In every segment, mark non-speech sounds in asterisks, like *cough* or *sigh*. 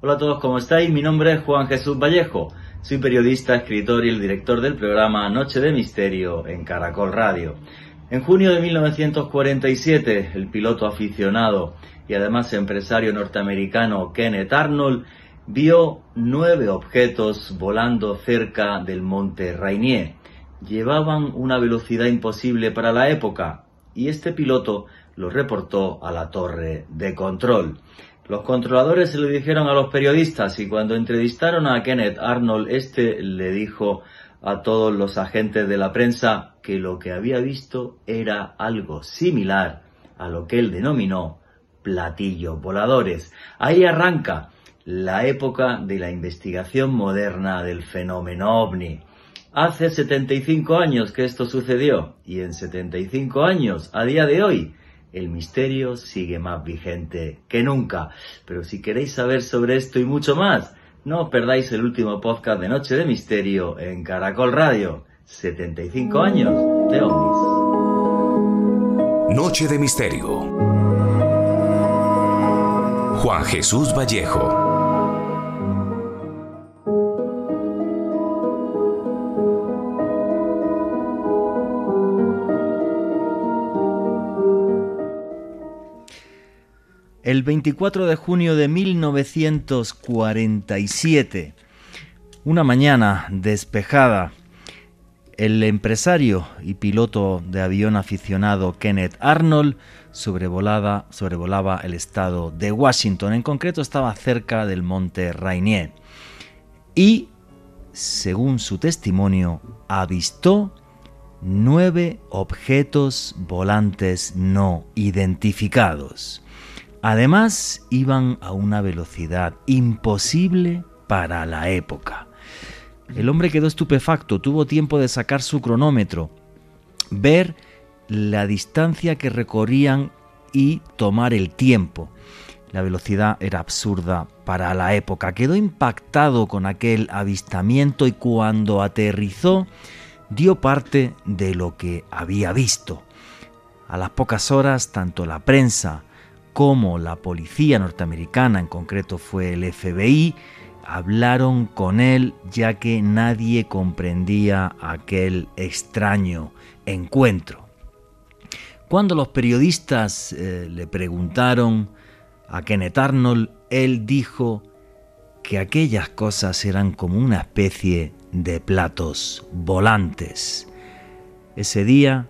Hola a todos, ¿cómo estáis? Mi nombre es Juan Jesús Vallejo. Soy periodista, escritor y el director del programa Noche de Misterio en Caracol Radio. En junio de 1947, el piloto aficionado y además empresario norteamericano Kenneth Arnold vio nueve objetos volando cerca del monte Rainier. Llevaban una velocidad imposible para la época y este piloto lo reportó a la torre de control. Los controladores se lo dijeron a los periodistas y cuando entrevistaron a Kenneth Arnold, este le dijo a todos los agentes de la prensa que lo que había visto era algo similar a lo que él denominó platillos voladores. Ahí arranca la época de la investigación moderna del fenómeno ovni. Hace 75 años que esto sucedió y en 75 años, a día de hoy, el misterio sigue más vigente que nunca. Pero si queréis saber sobre esto y mucho más, no os perdáis el último podcast de Noche de Misterio en Caracol Radio. 75 años de ovnis. Noche de Misterio. Juan Jesús Vallejo. El 24 de junio de 1947, una mañana despejada, el empresario y piloto de avión aficionado Kenneth Arnold sobrevolaba el estado de Washington. En concreto estaba cerca del monte Rainier. Y, según su testimonio, avistó nueve objetos volantes no identificados. Además, iban a una velocidad imposible para la época. El hombre quedó estupefacto, tuvo tiempo de sacar su cronómetro, ver la distancia que recorrían y tomar el tiempo. La velocidad era absurda para la época. Quedó impactado con aquel avistamiento y cuando aterrizó dio parte de lo que había visto. A las pocas horas, tanto la prensa como la policía norteamericana, en concreto fue el FBI, hablaron con él ya que nadie comprendía aquel extraño encuentro. Cuando los periodistas eh, le preguntaron a Kenneth Arnold, él dijo que aquellas cosas eran como una especie de platos volantes. Ese día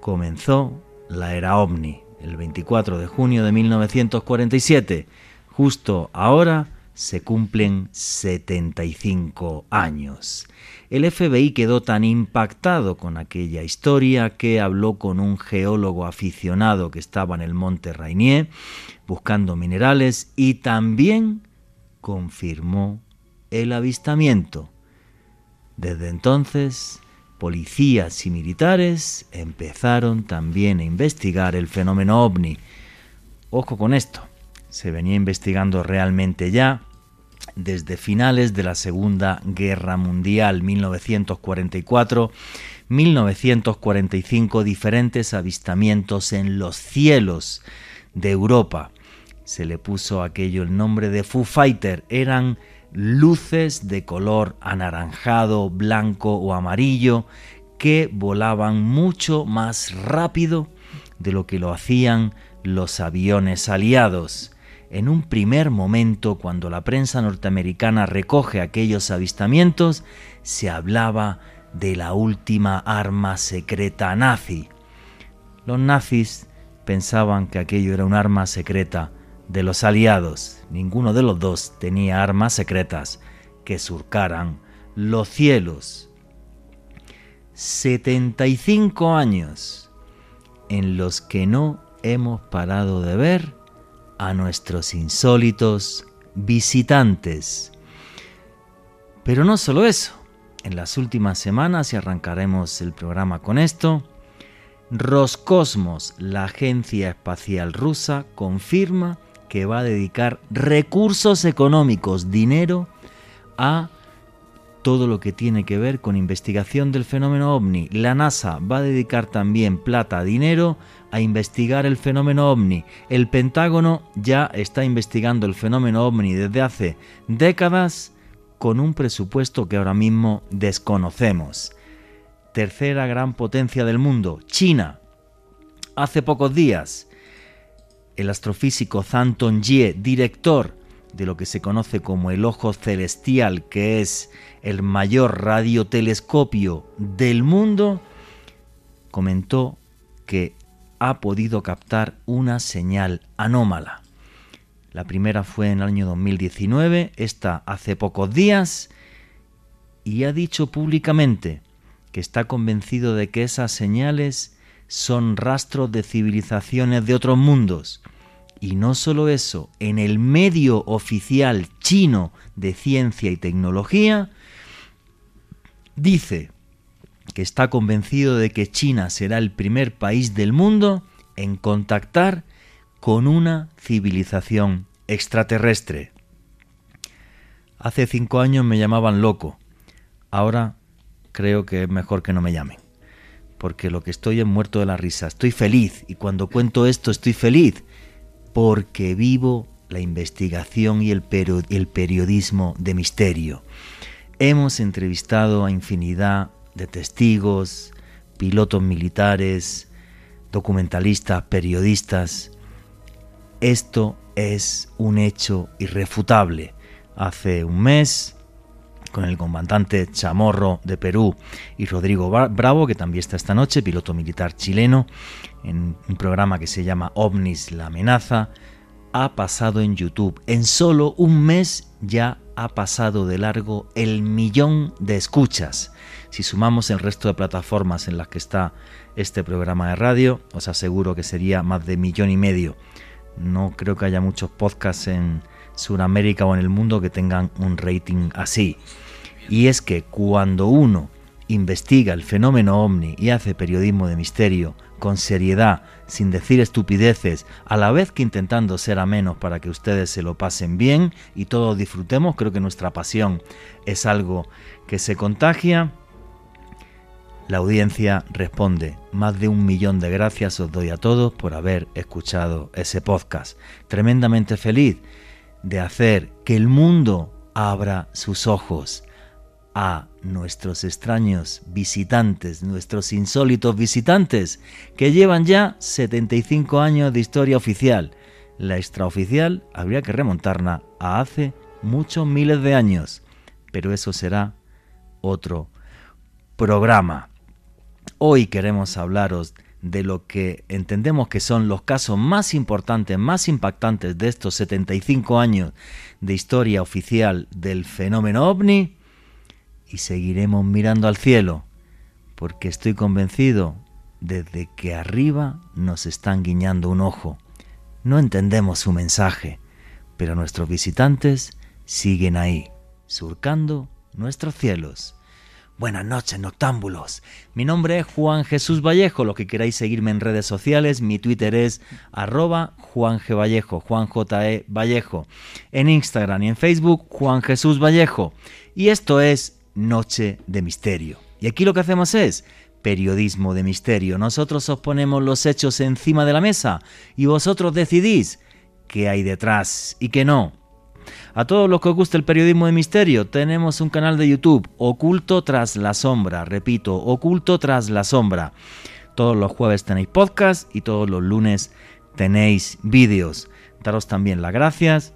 comenzó la era ovni el 24 de junio de 1947. Justo ahora se cumplen 75 años. El FBI quedó tan impactado con aquella historia que habló con un geólogo aficionado que estaba en el monte Rainier buscando minerales y también confirmó el avistamiento. Desde entonces, policías y militares empezaron también a investigar el fenómeno ovni. Ojo con esto, se venía investigando realmente ya desde finales de la Segunda Guerra Mundial, 1944-1945, diferentes avistamientos en los cielos de Europa. Se le puso aquello el nombre de Foo Fighter, eran luces de color anaranjado, blanco o amarillo que volaban mucho más rápido de lo que lo hacían los aviones aliados. En un primer momento, cuando la prensa norteamericana recoge aquellos avistamientos, se hablaba de la última arma secreta nazi. Los nazis pensaban que aquello era un arma secreta de los aliados. Ninguno de los dos tenía armas secretas que surcaran los cielos. 75 años en los que no hemos parado de ver a nuestros insólitos visitantes. Pero no solo eso, en las últimas semanas, y arrancaremos el programa con esto, Roscosmos, la agencia espacial rusa, confirma que va a dedicar recursos económicos, dinero, a todo lo que tiene que ver con investigación del fenómeno ovni. La NASA va a dedicar también plata, dinero a investigar el fenómeno ovni. El Pentágono ya está investigando el fenómeno ovni desde hace décadas con un presupuesto que ahora mismo desconocemos. Tercera gran potencia del mundo, China. Hace pocos días, el astrofísico Zhang Tongye, director de lo que se conoce como el Ojo Celestial, que es el mayor radiotelescopio del mundo, comentó que ha podido captar una señal anómala. La primera fue en el año 2019, esta hace pocos días, y ha dicho públicamente que está convencido de que esas señales son rastros de civilizaciones de otros mundos. Y no solo eso, en el medio oficial chino de ciencia y tecnología, dice que está convencido de que China será el primer país del mundo en contactar con una civilización extraterrestre. Hace cinco años me llamaban loco, ahora creo que es mejor que no me llamen, porque lo que estoy es muerto de la risa, estoy feliz y cuando cuento esto estoy feliz, porque vivo la investigación y el, periodismo de misterio. Hemos entrevistado a infinidad de testigos, pilotos militares, documentalistas, periodistas. Esto es un hecho irrefutable. Hace un mes, con el comandante Chamorro de Perú y Rodrigo Bravo, que también está esta noche, piloto militar chileno, en un programa que se llama OVNIS La amenaza, ha pasado en YouTube. En solo un mes ya ha pasado de largo el millón de escuchas. Si sumamos el resto de plataformas en las que está este programa de radio, os aseguro que sería más de millón y medio. No creo que haya muchos podcasts en Sudamérica o en el mundo que tengan un rating así. Y es que cuando uno investiga el fenómeno ovni y hace periodismo de misterio con seriedad, sin decir estupideces, a la vez que intentando ser amenos para que ustedes se lo pasen bien y todos disfrutemos. Creo que nuestra pasión es algo que se contagia. La audiencia responde, más de un millón de gracias os doy a todos por haber escuchado ese podcast. Tremendamente feliz de hacer que el mundo abra sus ojos a nuestros extraños visitantes, nuestros insólitos visitantes, que llevan ya 75 años de historia oficial. La extraoficial habría que remontarla a hace muchos miles de años, pero eso será otro programa. Hoy queremos hablaros de lo que entendemos que son los casos más importantes, más impactantes de estos 75 años de historia oficial del fenómeno ovni y seguiremos mirando al cielo, porque estoy convencido desde que arriba nos están guiñando un ojo. No entendemos su mensaje, pero nuestros visitantes siguen ahí, surcando nuestros cielos. Buenas noches, noctámbulos. Mi nombre es Juan Jesús Vallejo. Lo que queráis seguirme en redes sociales, mi Twitter es arroba Juan G. Vallejo, Juan J. E. Vallejo. En Instagram y en Facebook, Juan Jesús Vallejo. Y esto es Noche de Misterio. Y aquí lo que hacemos es periodismo de misterio. Nosotros os ponemos los hechos encima de la mesa y vosotros decidís qué hay detrás y qué no. A todos los que os gusta el periodismo de misterio, tenemos un canal de YouTube, Oculto tras la sombra. Repito, Oculto tras la sombra. Todos los jueves tenéis podcast y todos los lunes tenéis vídeos. Daros también las gracias.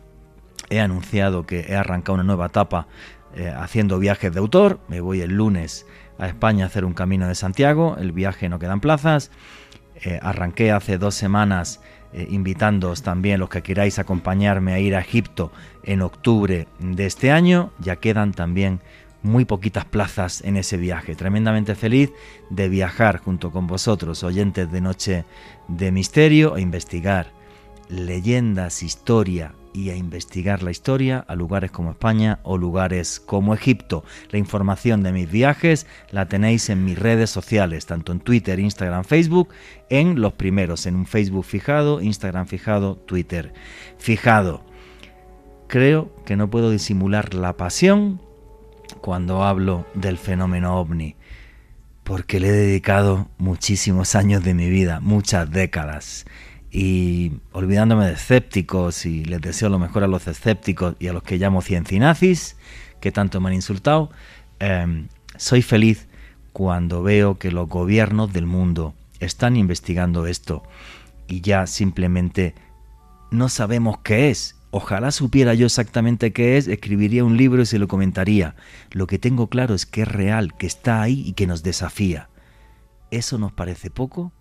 He anunciado que he arrancado una nueva etapa eh, haciendo viajes de autor. Me voy el lunes a España a hacer un camino de Santiago. El viaje no quedan plazas. Eh, arranqué hace dos semanas eh, invitándoos también los que queráis acompañarme a ir a Egipto en octubre de este año. Ya quedan también muy poquitas plazas en ese viaje. Tremendamente feliz de viajar junto con vosotros, oyentes de Noche de Misterio, a investigar leyendas, historia y a investigar la historia a lugares como España o lugares como Egipto. La información de mis viajes la tenéis en mis redes sociales, tanto en Twitter, Instagram, Facebook, en los primeros, en un Facebook fijado, Instagram fijado, Twitter fijado. Creo que no puedo disimular la pasión cuando hablo del fenómeno ovni, porque le he dedicado muchísimos años de mi vida, muchas décadas. Y olvidándome de escépticos, y les deseo lo mejor a los escépticos y a los que llamo ciencinazis, que tanto me han insultado, em, soy feliz cuando veo que los gobiernos del mundo están investigando esto y ya simplemente no sabemos qué es. Ojalá supiera yo exactamente qué es, escribiría un libro y se lo comentaría. Lo que tengo claro es que es real, que está ahí y que nos desafía. ¿Eso nos parece poco?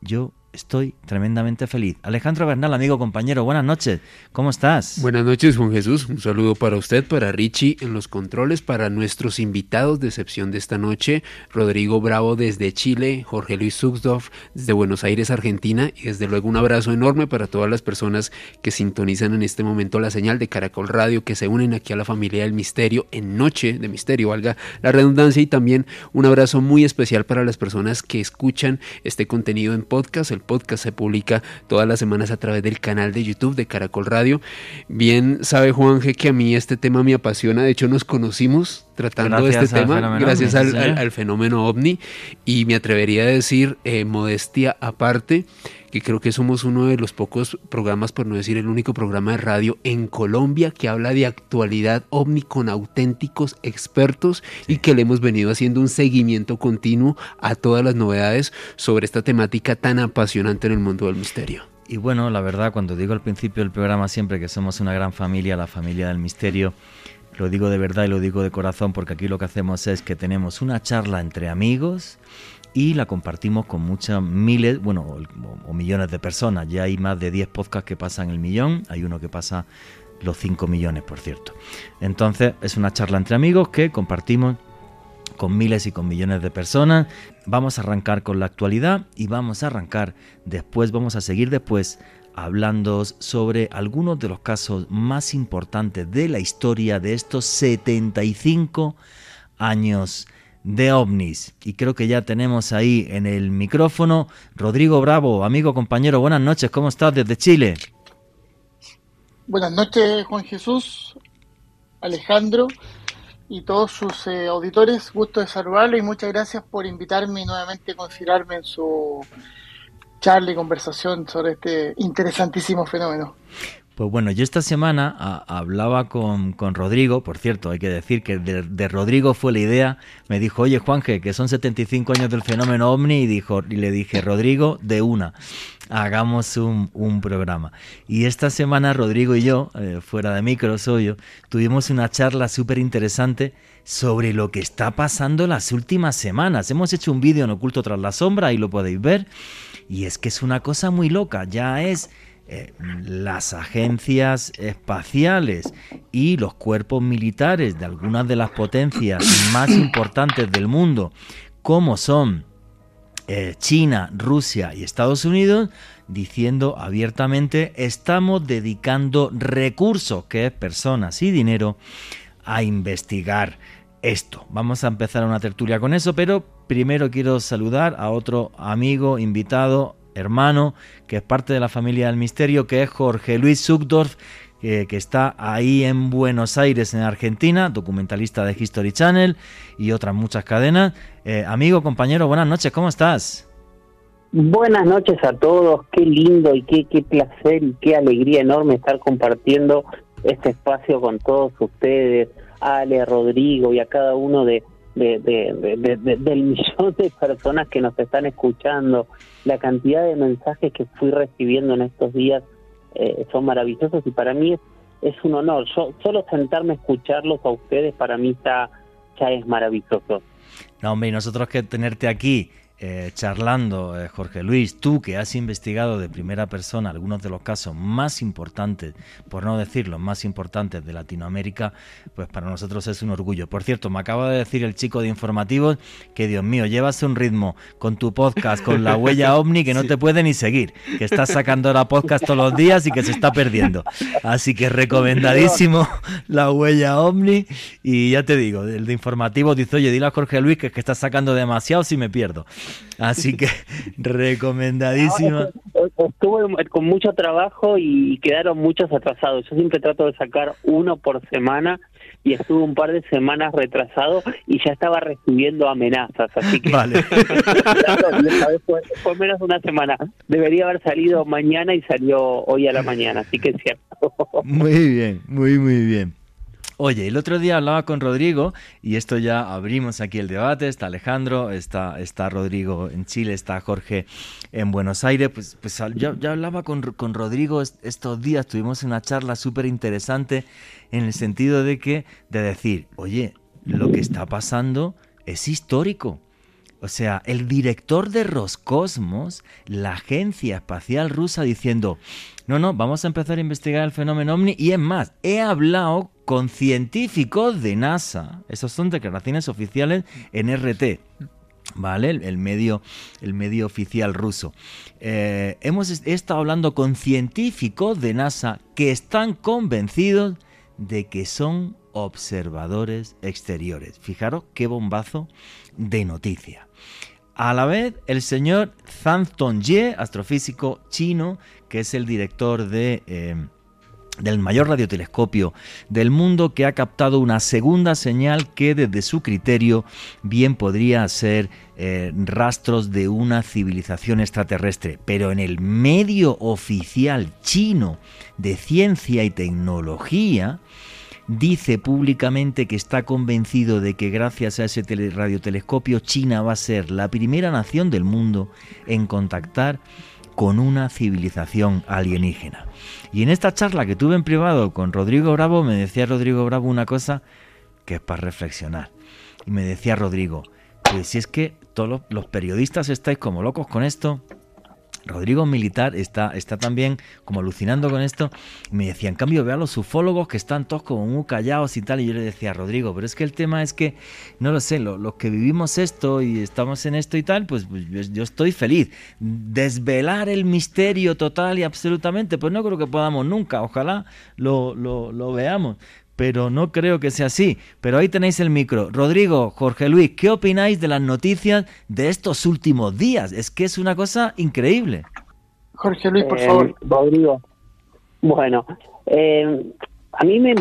Yo estoy tremendamente feliz. Alejandro Bernal, amigo, compañero, buenas noches. ¿Cómo estás? Buenas noches, Juan Jesús. Un saludo para usted, para Richie en los controles, para nuestros invitados de excepción de esta noche, Rodrigo Bravo desde Chile, Jorge Luis Zuxdorf desde Buenos Aires, Argentina, y desde luego un abrazo enorme para todas las personas que sintonizan en este momento la señal de Caracol Radio, que se unen aquí a la familia del misterio en Noche de Misterio, valga la redundancia, y también un abrazo muy especial para las personas que escuchan este contenido en podcast, el podcast se publica todas las semanas a través del canal de YouTube de Caracol Radio. Bien sabe Juanje que a mí este tema me apasiona, de hecho nos conocimos tratando este tema gracias al, fenómeno ovni. Y me atrevería a decir eh, modestia aparte que creo que somos uno de los pocos programas, por no decir el único programa de radio en Colombia que habla de actualidad ovni con auténticos expertos y que le hemos venido haciendo un seguimiento continuo a todas las novedades sobre esta temática tan apasionante en el mundo del misterio. Y bueno, la verdad, cuando digo al principio del programa siempre que somos una gran familia, la familia del misterio, lo digo de verdad y lo digo de corazón porque aquí lo que hacemos es que tenemos una charla entre amigos y la compartimos con muchas miles, bueno, o, millones de personas. Ya hay más de 10 podcasts que pasan el millón, hay uno que pasa los 5 millones, por cierto. Entonces, es una charla entre amigos que compartimos con miles y con millones de personas. Vamos a arrancar con la actualidad y vamos a arrancar después, vamos a seguir después hablando sobre algunos de los casos más importantes de la historia de estos 75 años de ovnis. Y creo que ya tenemos ahí en el micrófono Rodrigo Bravo, amigo, compañero, buenas noches, ¿cómo estás desde Chile? Buenas noches, Juan Jesús, Alejandro y todos sus eh, auditores, gusto de saludarlo y muchas gracias por invitarme y nuevamente considerarme en su charla y conversación sobre este interesantísimo fenómeno. Pues bueno, yo esta semana hablaba con, Rodrigo, por cierto, hay que decir que de, Rodrigo fue la idea, me dijo, oye Juanje, que son 75 años del fenómeno ovni, y, dijo, y le dije, Rodrigo, de una, hagamos un, programa. Y esta semana Rodrigo y yo, eh, fuera de micro, soy tuvimos una charla súper interesante sobre lo que está pasando las últimas semanas. Hemos hecho un vídeo en Oculto tras la sombra, ahí lo podéis ver, y es que es una cosa muy loca, ya es eh, las agencias espaciales y los cuerpos militares de algunas de las potencias más importantes del mundo, como son eh, China, Rusia y Estados Unidos, diciendo abiertamente estamos dedicando recursos, que es personas y dinero, a investigar esto. Vamos a empezar una tertulia con eso, pero primero quiero saludar a otro amigo invitado hermano, que es parte de la familia del misterio, que es Jorge Luis Zuckdorf, que está ahí en Buenos Aires, en Argentina, documentalista de History Channel y otras muchas cadenas. Eh, amigo, compañero, buenas noches, ¿cómo estás? Buenas noches a todos, qué lindo y qué, qué placer y qué alegría enorme estar compartiendo este espacio con todos ustedes, Ale, Rodrigo y a cada uno de, de, del millón de personas que nos están escuchando, la cantidad de mensajes que fui recibiendo en estos días eh, son maravillosos y para mí es, un honor. Yo, solo sentarme a escucharlos a ustedes para mí está, ya es maravilloso. No, hombre, y nosotros que tenerte aquí eh, charlando, eh, Jorge Luis, tú que has investigado de primera persona algunos de los casos más importantes, por no decir los más importantes de Latinoamérica, pues para nosotros es un orgullo. Por cierto, me acaba de decir el chico de informativos que, Dios mío, llevas un ritmo con tu podcast, con la huella *laughs* ovni, que no te puede ni seguir, que estás sacando la podcast todos los días y que se está perdiendo. Así que recomendadísimo la huella ovni. Y ya te digo, el de informativos dice, oye, dile a Jorge Luis que, que estás sacando demasiado si me pierdo. Así que recomendadísima. Estuve con mucho trabajo y quedaron muchos atrasados. Yo siempre trato de sacar uno por semana y estuve un par de semanas retrasado y ya estaba recibiendo amenazas, así que Vale. *laughs* fue, fue menos de una semana. Debería haber salido mañana y salió hoy a la mañana, así que es cierto. Muy bien, muy, muy bien. Oye, el otro día hablaba con Rodrigo y esto ya abrimos aquí el debate. Está Alejandro, está, está Rodrigo en Chile, está Jorge en Buenos Aires. Pues, pues ya, ya hablaba con, con Rodrigo est- estos días, tuvimos una charla súper interesante en el sentido de que, de decir, oye, lo que está pasando es histórico. O sea, el director de Roscosmos, la agencia espacial rusa, diciendo, no, no, vamos a empezar a investigar el fenómeno ovni. Y es más, he hablado con científicos de NASA. Esas son declaraciones oficiales en RT. ¿Vale? El, medio, el medio oficial ruso. Eh, hemos est- he estado hablando con científicos de NASA que están convencidos de que son observadores exteriores. Fijaros qué bombazo de noticia. A la vez, el señor Zhang Tongye, astrofísico chino, que es el director de, eh, del mayor radiotelescopio del mundo, que ha captado una segunda señal que desde su criterio bien podría ser eh, rastros de una civilización extraterrestre. Pero en el medio oficial chino de ciencia y tecnología, dice públicamente que está convencido de que gracias a ese tele- radiotelescopio China va a ser la primera nación del mundo en contactar con una civilización alienígena. Y en esta charla que tuve en privado con Rodrigo Bravo, me decía Rodrigo Bravo una cosa que es para reflexionar. Y me decía Rodrigo, pues si es que todos los periodistas estáis como locos con esto, Rodrigo Militar está, está también como alucinando con esto. Me decía, en cambio, ve a los ufólogos que están todos como muy callados y tal. Y yo le decía, Rodrigo, pero es que el tema es que, no lo sé, lo- los que vivimos esto y estamos en esto y tal, pues, pues, yo, yo estoy feliz. Desvelar el misterio total y absolutamente, pues no creo que podamos nunca. Ojalá lo, lo, lo veamos. Pero no creo que sea así. Pero ahí tenéis el micro. Rodrigo, Jorge Luis, ¿qué opináis de las noticias de estos últimos días? Es que es una cosa increíble. Jorge Luis, por Eh, favor. Rodrigo. Bueno, eh, a mí me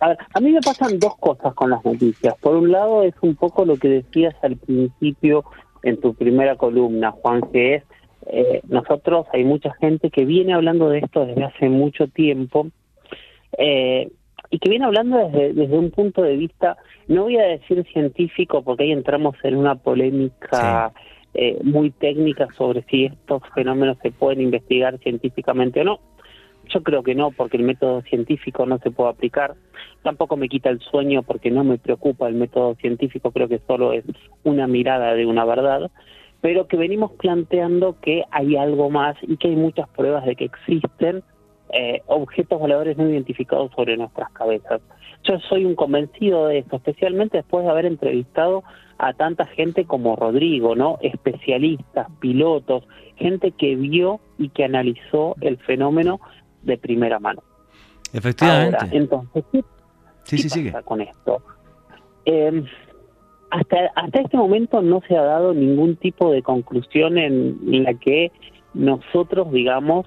a, ver, a mí me pasan dos cosas con las noticias. Por un lado es un poco lo que decías al principio en tu primera columna, Juan, que es eh, nosotros hay mucha gente que viene hablando de esto desde hace mucho tiempo eh, y que viene hablando desde, desde un punto de vista, no voy a decir científico porque ahí entramos en una polémica eh, muy técnica sobre si estos fenómenos se pueden investigar científicamente o no. Yo creo que no, porque el método científico no se puede aplicar. Tampoco me quita el sueño porque no me preocupa el método científico, creo que solo es una mirada de una verdad, pero que venimos planteando que hay algo más y que hay muchas pruebas de que existen eh, objetos voladores no identificados sobre nuestras cabezas. Yo soy un convencido de esto, especialmente después de haber entrevistado a tanta gente como Rodrigo, ¿no? Especialistas, pilotos, gente que vio y que analizó el fenómeno de primera mano. Efectivamente. Ahora, entonces, ¿qué, sí, qué sí, sigue. pasa con esto? Eh, hasta, hasta este momento no se ha dado ningún tipo de conclusión en la que nosotros, digamos,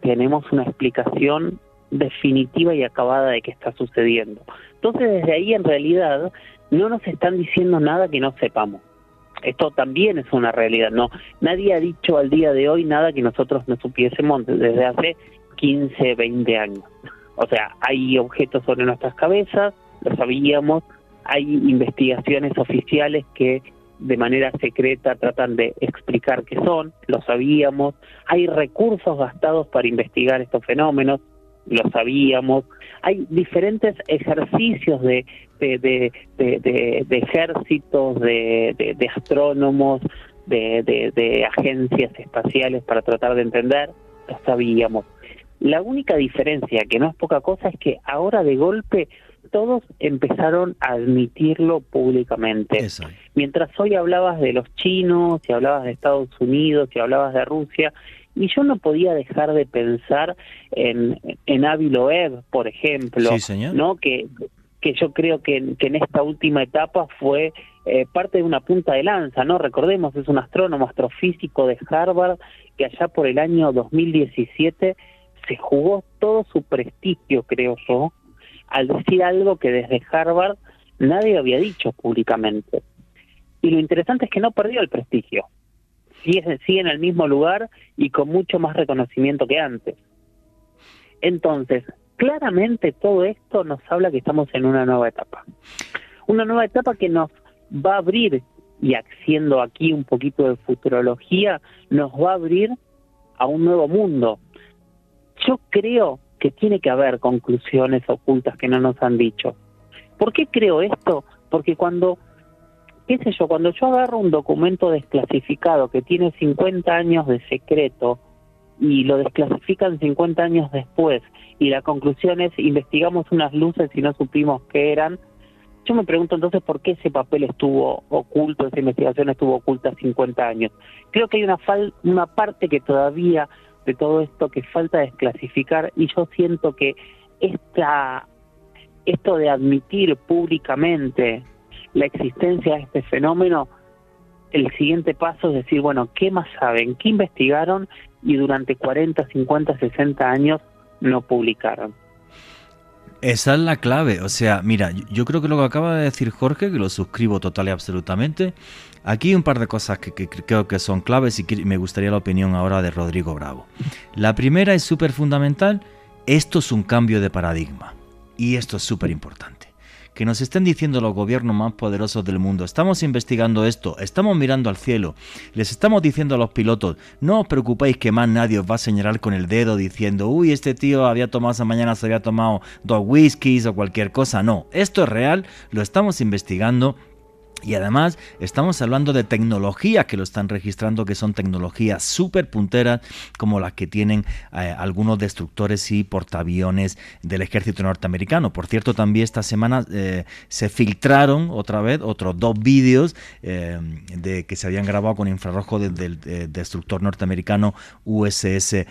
tenemos una explicación definitiva y acabada de qué está sucediendo. Entonces, desde ahí, en realidad, no nos están diciendo nada que no sepamos. Esto también es una realidad, ¿no? Nadie ha dicho al día de hoy nada que nosotros no supiésemos desde hace 15, 20 años. O sea, hay objetos sobre nuestras cabezas, lo sabíamos, hay investigaciones oficiales que de manera secreta tratan de explicar qué son, lo sabíamos, hay recursos gastados para investigar estos fenómenos, lo sabíamos, hay diferentes ejercicios de, de, de, de, de, ejércitos, de, de, astrónomos, de agencias espaciales para tratar de entender, lo sabíamos. La única diferencia, que no es poca cosa, es que ahora de golpe todos empezaron a admitirlo públicamente. Eso. Mientras hoy hablabas de los chinos, y hablabas de Estados Unidos, y hablabas de Rusia, y yo no podía dejar de pensar en, en Avi Loeb, por ejemplo, Sí, señor. ¿no? Que, que yo creo que, que en esta última etapa fue eh, parte de una punta de lanza, ¿no? Recordemos, es un astrónomo, astrofísico de Harvard, que allá por el año 2017 se jugó todo su prestigio, creo yo, al decir algo que desde Harvard nadie había dicho públicamente. Y lo interesante es que no perdió el prestigio. Sigue, sigue en el mismo lugar y con mucho más reconocimiento que antes. Entonces, claramente todo esto nos habla que estamos en una nueva etapa. Una nueva etapa que nos va a abrir, y haciendo aquí un poquito de futurología, nos va a abrir a un nuevo mundo. Yo creo que tiene que haber conclusiones ocultas que no nos han dicho. ¿Por qué creo esto? Porque cuando, qué sé yo, cuando yo agarro un documento desclasificado que tiene 50 años de secreto y lo desclasifican 50 años después y la conclusión es investigamos unas luces y no supimos qué eran, yo me pregunto entonces por qué ese papel estuvo oculto, esa investigación estuvo oculta 50 años. Creo que hay una, fal una parte que todavía de todo esto que falta desclasificar y yo siento que esta, esto de admitir públicamente la existencia de este fenómeno, el siguiente paso es decir, bueno, ¿qué más saben? ¿Qué investigaron? Y durante 40, 50, 60 años no publicaron. Esa es la clave. O sea, mira, yo creo que lo que acaba de decir Jorge, que lo suscribo total y absolutamente. Aquí un par de cosas que, creo que son claves y me gustaría la opinión ahora de Rodrigo Bravo. La primera es súper fundamental. Esto es un cambio de paradigma. Y esto es súper importante que nos estén diciendo los gobiernos más poderosos del mundo, estamos investigando esto, estamos mirando al cielo, les estamos diciendo a los pilotos, no os preocupéis que más nadie os va a señalar con el dedo diciendo, uy, este tío había tomado esa mañana, se había tomado dos whiskies o cualquier cosa, no, esto es real, lo estamos investigando y además estamos hablando de tecnologías que lo están registrando, que son tecnologías súper punteras, como las que tienen eh, algunos destructores y portaaviones del ejército norteamericano. Por cierto, también esta semana eh, se filtraron otra vez otros dos vídeos eh, de que se habían grabado con infrarrojo del destructor norteamericano USS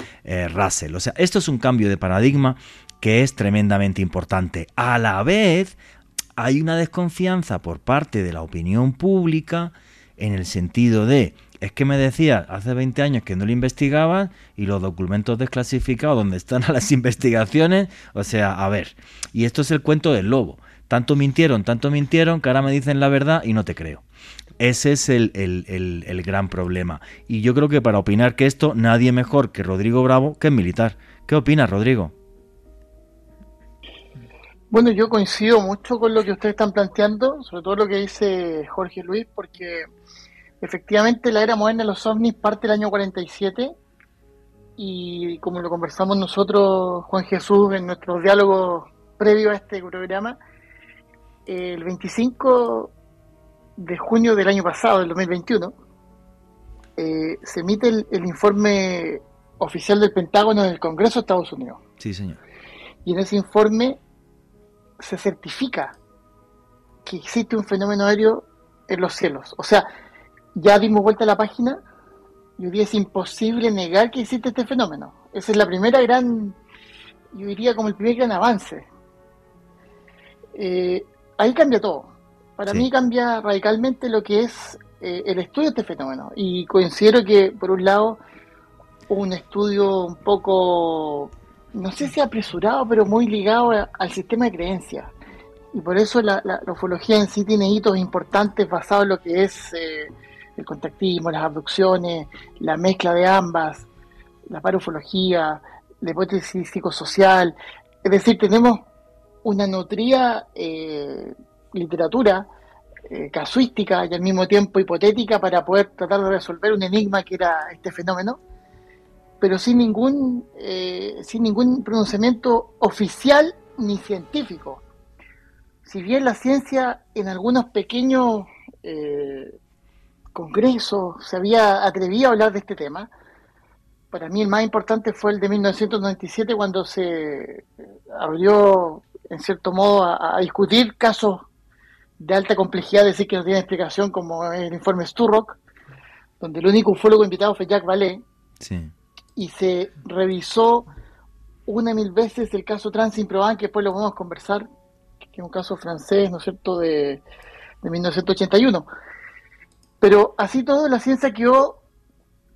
Russell. O sea, esto es un cambio de paradigma que es tremendamente importante. A la vez, hay una desconfianza por parte de la opinión pública en el sentido de, es que me decías hace 20 años que no lo investigabas y los documentos desclasificados donde están *laughs* las investigaciones, o sea, a ver, y esto es el cuento del lobo. Tanto mintieron, tanto mintieron, que ahora me dicen la verdad y no te creo. Ese es el, el, gran problema. Y yo creo que para opinar que esto, nadie mejor que Rodrigo Bravo, que es militar. ¿Qué opinas, Rodrigo? Bueno, yo coincido mucho con lo que ustedes están planteando, sobre todo lo que dice Jorge Luis, porque efectivamente la era moderna de los ovnis parte del año 47 y como lo conversamos nosotros, Juan Jesús, en nuestros diálogos previos a este programa, el 25 de junio del año pasado, del 2021, eh, se emite el, el informe oficial del Pentágono del Congreso de Estados Unidos. Sí, señor. Y en ese informe se certifica que existe un fenómeno aéreo en los cielos. O sea, ya dimos vuelta a la página y hoy día es imposible negar que existe este fenómeno. Esa es la primera gran, yo diría como el primer gran avance. Eh, ahí cambia todo. Para mí cambia radicalmente lo que es eh, el estudio de este fenómeno. Y considero que, por un lado, un estudio un poco no sé si apresurado, pero muy ligado al sistema de creencias. Y por eso la, ufología en sí tiene hitos importantes basados en lo que es eh, el contactismo, las abducciones, la mezcla de ambas, la parufología, la hipótesis psicosocial. Es decir, tenemos una nutría eh, literatura eh, casuística y al mismo tiempo hipotética para poder tratar de resolver un enigma que era este fenómeno pero sin ningún, eh, sin ningún pronunciamiento oficial ni científico. Si bien la ciencia en algunos pequeños eh, congresos se había atrevido a hablar de este tema, para mí el más importante fue el de 1997 cuando se abrió en cierto modo a, discutir casos de alta complejidad, decir que no tienen explicación como el informe Sturrock, donde el único ufólogo invitado fue Jacques Vallée. Sí y se revisó una mil veces el caso Transimproban, que después lo vamos a conversar, que es un caso francés, ¿no es cierto?, de, de 1981. Pero así todo, la ciencia quedó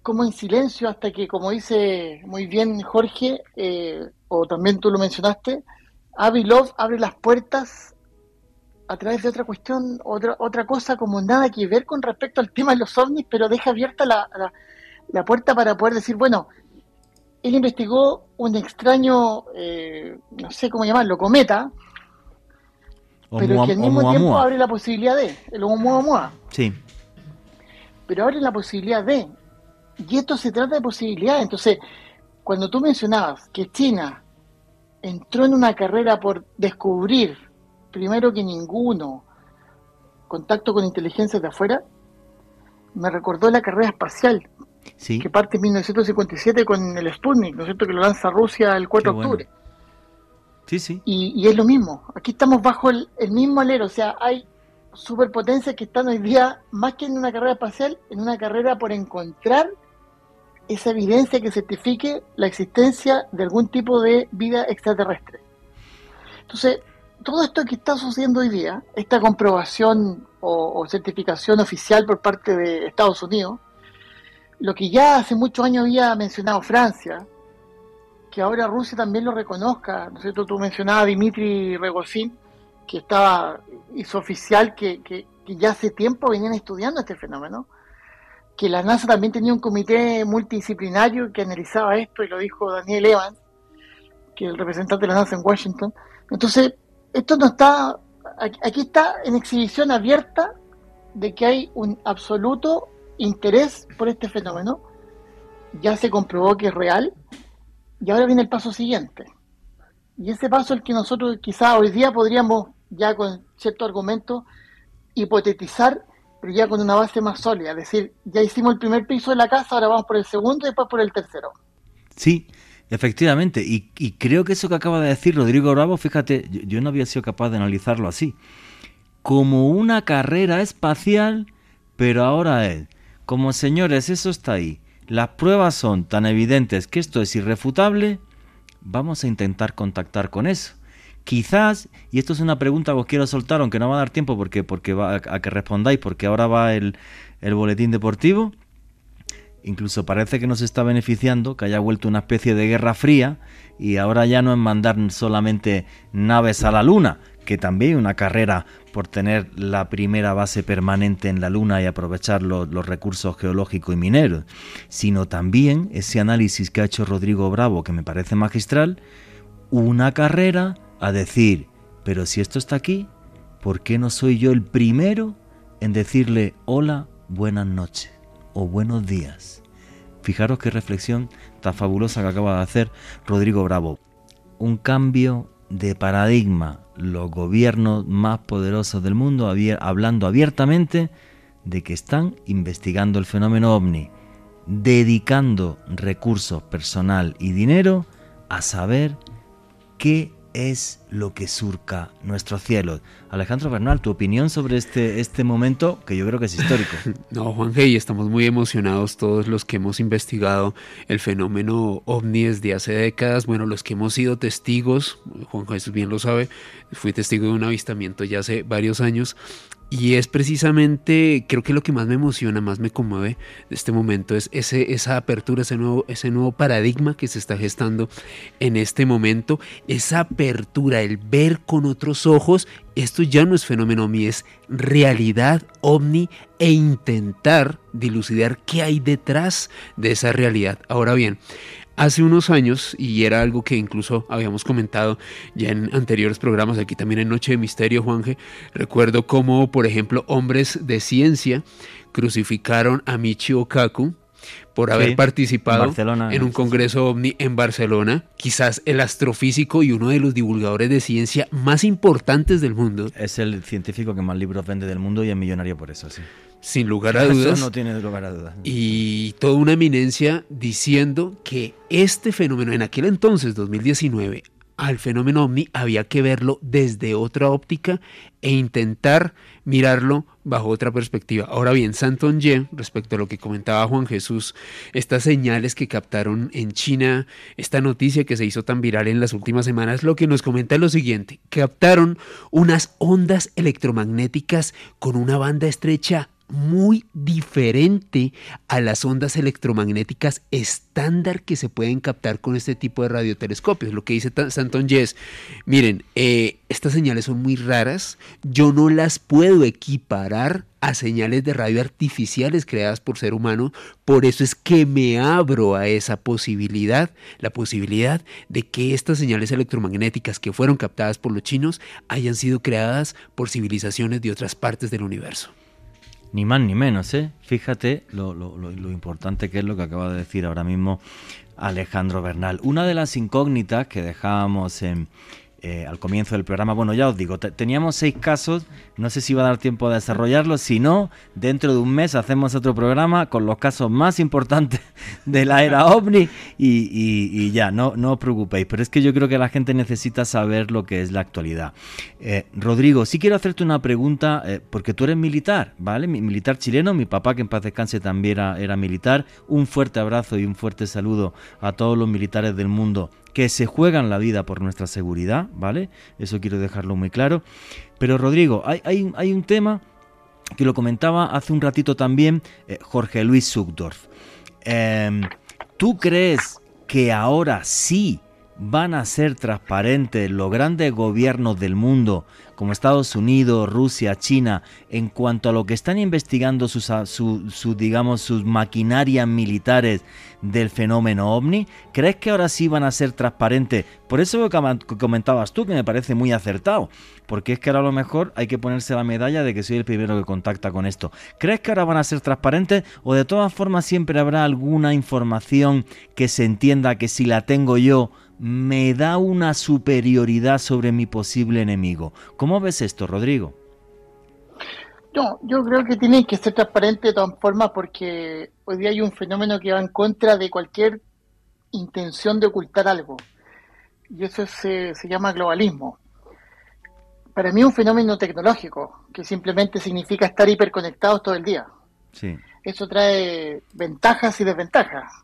como en silencio hasta que, como dice muy bien Jorge, eh, o también tú lo mencionaste, Avi Love abre las puertas a través de otra cuestión, otra, otra cosa como nada que ver con respecto al tema de los ovnis, pero deja abierta la, la, puerta para poder decir, bueno, él investigó un extraño, eh, no sé cómo llamarlo, cometa, pero que al mismo tiempo abre la posibilidad de, el Oumuamua. Sí. Pero abre la posibilidad de, y esto se trata de posibilidades. Entonces, cuando tú mencionabas que China entró en una carrera por descubrir, primero que ninguno, contacto con inteligencias de afuera, me recordó la carrera espacial, sí. que parte en 1957 con el Sputnik, ¿no es cierto?, que lo lanza Rusia el 4 de octubre. Sí, sí. Y, es lo mismo, aquí estamos bajo el, el mismo alero, o sea, hay superpotencias que están hoy día, más que en una carrera espacial, en una carrera por encontrar esa evidencia que certifique la existencia de algún tipo de vida extraterrestre. Entonces, todo esto que está sucediendo hoy día, esta comprobación o, certificación oficial por parte de Estados Unidos, lo que ya hace muchos años había mencionado Francia, que ahora Rusia también lo reconozca, ¿no es? Tú mencionabas a Regosin, que estaba, hizo oficial que, que ya hace tiempo venían estudiando este fenómeno, que la NASA también tenía un comité multidisciplinario que analizaba esto y lo dijo Daniel Evans, que es el representante de la NASA en Washington. Entonces, esto no está, aquí está en exhibición abierta de que hay un absoluto interés por este fenómeno, ya se comprobó que es real, y ahora viene el paso siguiente. Y ese paso es el que nosotros quizá hoy día podríamos, ya con cierto argumento, hipotetizar pero ya con una base más sólida. Es decir, ya hicimos el primer piso de la casa, ahora vamos por el segundo y después por el tercero. Sí, efectivamente. Y, creo que eso que acaba de decir Rodrigo Bravo, fíjate, yo, no había sido capaz de analizarlo así. Como una carrera espacial, pero ahora es, como señores, eso está ahí. Las pruebas son tan evidentes que esto es irrefutable, vamos a intentar contactar con eso. Quizás, y esto es una pregunta que os quiero soltar, aunque no va a dar tiempo porque, porque va a, que respondáis, porque ahora va el, el boletín deportivo. Incluso parece que nos está beneficiando que haya vuelto una especie de guerra fría y ahora ya no es mandar solamente naves a la Luna, que también una carrera por tener la primera base permanente en la Luna y aprovechar los, los recursos geológicos y mineros, sino también ese análisis que ha hecho Rodrigo Bravo, que me parece magistral, una carrera a decir, pero si esto está aquí, ¿por qué no soy yo el primero en decirle hola, buenas noches o buenos días? Fijaros qué reflexión tan fabulosa que acaba de hacer Rodrigo Bravo. Un cambio de paradigma. Los gobiernos más poderosos del mundo hablando abiertamente de que están investigando el fenómeno ovni, dedicando recursos personal y dinero a saber qué es lo que surca nuestro cielo. Alejandro Bernal, tu opinión sobre este, este momento que yo creo que es histórico. *laughs* No, Juan Hey, estamos muy emocionados todos los que hemos investigado el fenómeno ovni desde hace décadas. Bueno, los que hemos sido testigos, Juan Jesús bien lo sabe, fui testigo de un avistamiento ya hace varios años y es precisamente, creo que lo que más me emociona, más me conmueve de este momento es ese, esa apertura, ese nuevo, ese nuevo paradigma que se está gestando en este momento, esa apertura, el ver con otros ojos, esto ya no es fenómeno ovni, es realidad ovni e intentar dilucidar qué hay detrás de esa realidad. Ahora bien, Hace unos años, y era algo que incluso habíamos comentado ya en anteriores programas, aquí también en Noche de Misterio, Juanje, recuerdo cómo, por ejemplo, hombres de ciencia crucificaron a Michio Kaku por haber participado en, un congreso ovni en Barcelona, quizás el astrofísico y uno de los divulgadores de ciencia más importantes del mundo. Es el científico que más libros vende del mundo y es millonario por eso, sí. Sin lugar a dudas. no tiene lugar a dudas. Y toda una eminencia diciendo que este fenómeno en aquel entonces, 2019, al fenómeno ovni había que verlo desde otra óptica e intentar mirarlo bajo otra perspectiva. Ahora bien, Santonye, respecto a lo que comentaba Juan Jesús, estas señales que captaron en China, esta noticia que se hizo tan viral en las últimas semanas, lo que nos comenta es lo siguiente, captaron unas ondas electromagnéticas con una banda estrecha muy diferente a las ondas electromagnéticas estándar que se pueden captar con este tipo de radiotelescopios. Lo que dice Santon Yes, miren, eh, estas señales son muy raras, yo no las puedo equiparar a señales de radio artificiales creadas por ser humano, por eso es que me abro a esa posibilidad, la posibilidad de que estas señales electromagnéticas que fueron captadas por los chinos hayan sido creadas por civilizaciones de otras partes del universo. Ni más ni menos, ¿eh? Fíjate lo, importante que es lo que acaba de decir ahora mismo Alejandro Bernal. Una de las incógnitas que dejábamos en, eh, al comienzo del programa. Bueno, ya os digo, teníamos seis casos, no sé si va a dar tiempo a desarrollarlos, si no, dentro de un mes hacemos otro programa con los casos más importantes *laughs* de la era ovni y, ya, no, no os preocupéis, pero es que yo creo que la gente necesita saber lo que es la actualidad. Eh, Rodrigo, sí quiero hacerte una pregunta, eh, porque tú eres militar, ¿vale? militar chileno, mi papá que en paz descanse también era, era militar, un fuerte abrazo y un fuerte saludo a todos los militares del mundo que se juegan la vida por nuestra seguridad, ¿vale? Eso quiero dejarlo muy claro. Pero Rodrigo, hay, hay, un tema que lo comentaba hace un ratito también eh, Jorge Luis Sugdorf. Em, ¿Tú crees que ahora sí van a ser transparentes los grandes gobiernos del mundo, como Estados Unidos, Rusia, China, en cuanto a lo que están investigando sus, digamos, sus maquinarias militares del fenómeno ovni? ¿Crees que ahora sí van a ser transparentes? Por eso que comentabas tú, que me parece muy acertado, porque es que ahora a lo mejor hay que ponerse la medalla de que soy el primero que contacta con esto. ¿Crees que ahora van a ser transparentes o de todas formas siempre habrá alguna información que se entienda que si la tengo yo, me da una superioridad sobre mi posible enemigo. ¿Cómo ves esto, Rodrigo? No, yo creo que tiene que ser transparente de todas formas porque hoy día hay un fenómeno que va en contra de cualquier intención de ocultar algo. Y eso se, se llama globalismo. Para mí es un fenómeno tecnológico, que simplemente significa estar hiperconectados todo el día. Sí. Eso trae ventajas y desventajas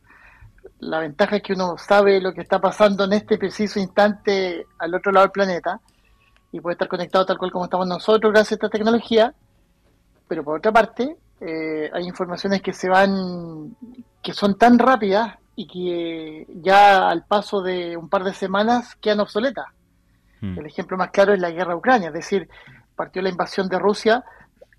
la ventaja es que uno sabe lo que está pasando en este preciso instante al otro lado del planeta y puede estar conectado tal cual como estamos nosotros gracias a esta tecnología, pero por otra parte eh, hay informaciones que se van, que son tan rápidas y que ya al paso de un par de semanas quedan obsoletas. Hmm. El ejemplo más claro es la guerra Ucrania, es decir, partió la invasión de Rusia,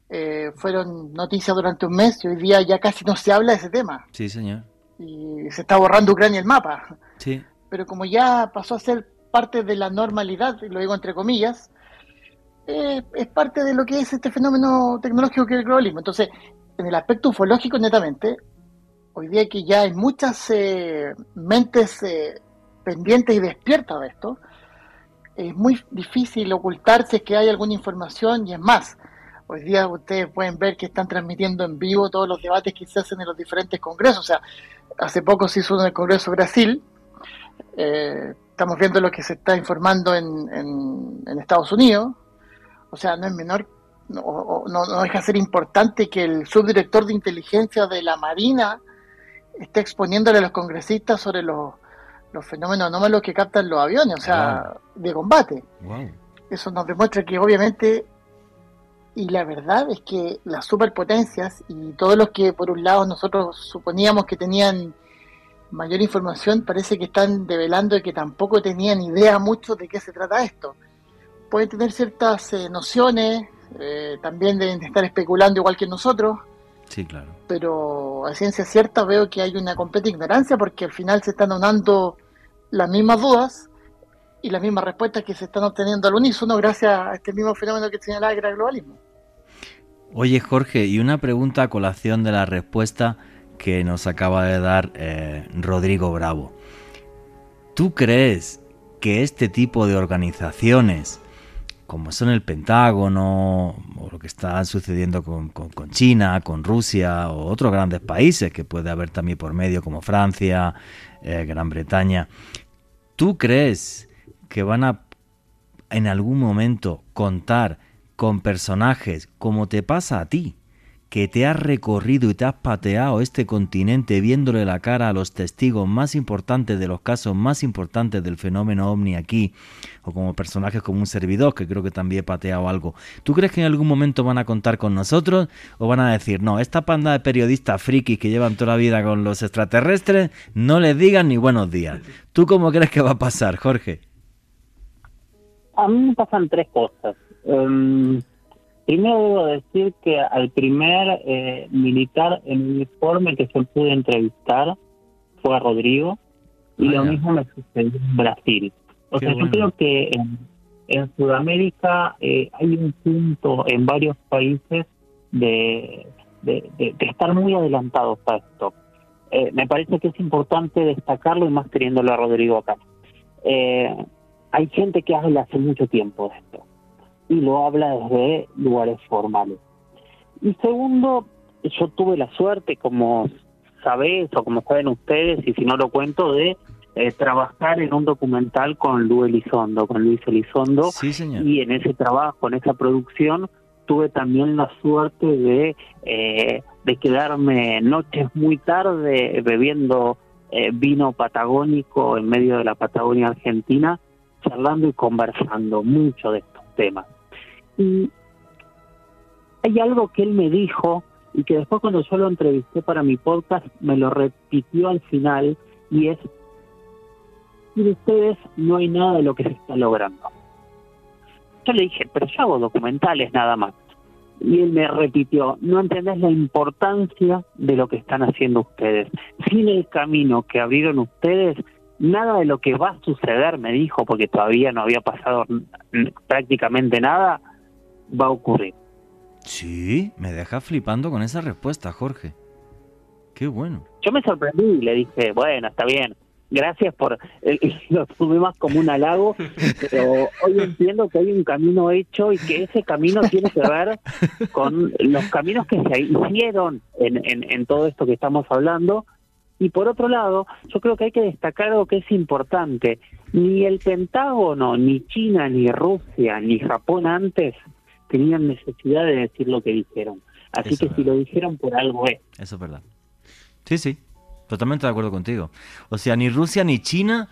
eh, fueron noticias durante un mes y hoy día ya casi no se habla de ese tema. Sí, señor y se está borrando Ucrania el mapa. Sí. Pero como ya pasó a ser parte de la normalidad, y lo digo entre comillas, eh, es parte de lo que es este fenómeno tecnológico que es el globalismo. Entonces, en el aspecto ufológico, netamente, hoy día que ya hay muchas eh, mentes eh, pendientes y despiertas de esto, es muy difícil ocultarse que hay alguna información y es más. Hoy día ustedes pueden ver que están transmitiendo en vivo todos los debates que se hacen en los diferentes congresos. O sea, hace poco se hizo en el Congreso Brasil. Eh, estamos viendo lo que se está informando en, Estados Unidos. O sea, no es menor, no, no, deja de ser importante que el subdirector de inteligencia de la Marina esté exponiéndole a los congresistas sobre los, fenómenos anómalos que captan los aviones, o sea, de combate. Eso nos demuestra que obviamente y la verdad es que las superpotencias y todos los que por un lado nosotros suponíamos que tenían mayor información parece que están develando que tampoco tenían idea mucho de qué se trata esto. Pueden tener ciertas eh, nociones, eh, también deben estar especulando igual que nosotros. Sí, claro. Pero a ciencia cierta veo que hay una completa ignorancia porque al final se están donando las mismas dudas y las mismas respuestas que se están obteniendo al unísono gracias a este mismo fenómeno que señalaba el globalismo. Oye Jorge, y una pregunta a colación de la respuesta que nos acaba de dar eh, Rodrigo Bravo. ¿Tú crees que este tipo de organizaciones, como son el Pentágono, o lo que está sucediendo con, China, con Rusia, o otros grandes países que puede haber también por medio, como Francia, eh, Gran Bretaña, ¿tú crees que van a en algún momento contar con personajes como te pasa a ti, que te has recorrido y te has pateado este continente viéndole la cara a los testigos más importantes de los casos más importantes del fenómeno ovni aquí, o como personajes como un servidor, que creo que también he pateado algo. ¿Tú crees que en algún momento van a contar con nosotros o van a decir, no, esta panda de periodistas frikis que llevan toda la vida con los extraterrestres, no les digan ni buenos días? ¿Tú cómo crees que va a pasar, Jorge? A mí me pasan tres cosas. Em, primero debo decir que al primer eh, militar en uniforme que yo pude entrevistar fue a Rodrigo y lo mismo me sucedió en Brasil. O sea, yo creo que en, Sudamérica eh, hay un punto en varios países de, de, estar muy adelantados a esto. Eh, me parece que es importante destacarlo y más teniéndolo a Rodrigo acá. Eh, hay gente que habla hace mucho tiempo de esto y lo habla desde lugares formales. Y segundo, yo tuve la suerte, como sabés o como saben ustedes, y si no lo cuento, de eh, trabajar en un documental con Luis Elizondo, con Luis Elizondo. Sí, señor. Y en ese trabajo, en esa producción, tuve también la suerte de, eh, de quedarme noches muy tarde bebiendo eh, vino patagónico en medio de la Patagonia Argentina charlando y conversando mucho de estos temas. Y hay algo que él me dijo y que después cuando yo lo entrevisté para mi podcast me lo repitió al final y es, sin ustedes no hay nada de lo que se está logrando. Yo le dije, pero yo hago documentales nada más. Y él me repitió, no entendés la importancia de lo que están haciendo ustedes. Sin el camino que abrieron ustedes, nada de lo que va a suceder, me dijo, porque todavía no había pasado prácticamente nada, va a ocurrir. Sí, me deja flipando con esa respuesta, Jorge. Qué bueno. Yo me sorprendí y le dije, bueno, está bien, gracias por... *laughs* lo tuve más como un halago, pero hoy entiendo que hay un camino hecho y que ese camino tiene que ver con los caminos que se hicieron en, en, en todo esto que estamos hablando y por otro lado, yo creo que hay que destacar algo que es importante. Ni el Pentágono, ni China, ni Rusia, ni Japón antes tenían necesidad de decir lo que dijeron. Así que si lo dijeron por algo es. Eso es verdad. Sí, sí, totalmente de acuerdo contigo. O sea, ni Rusia ni China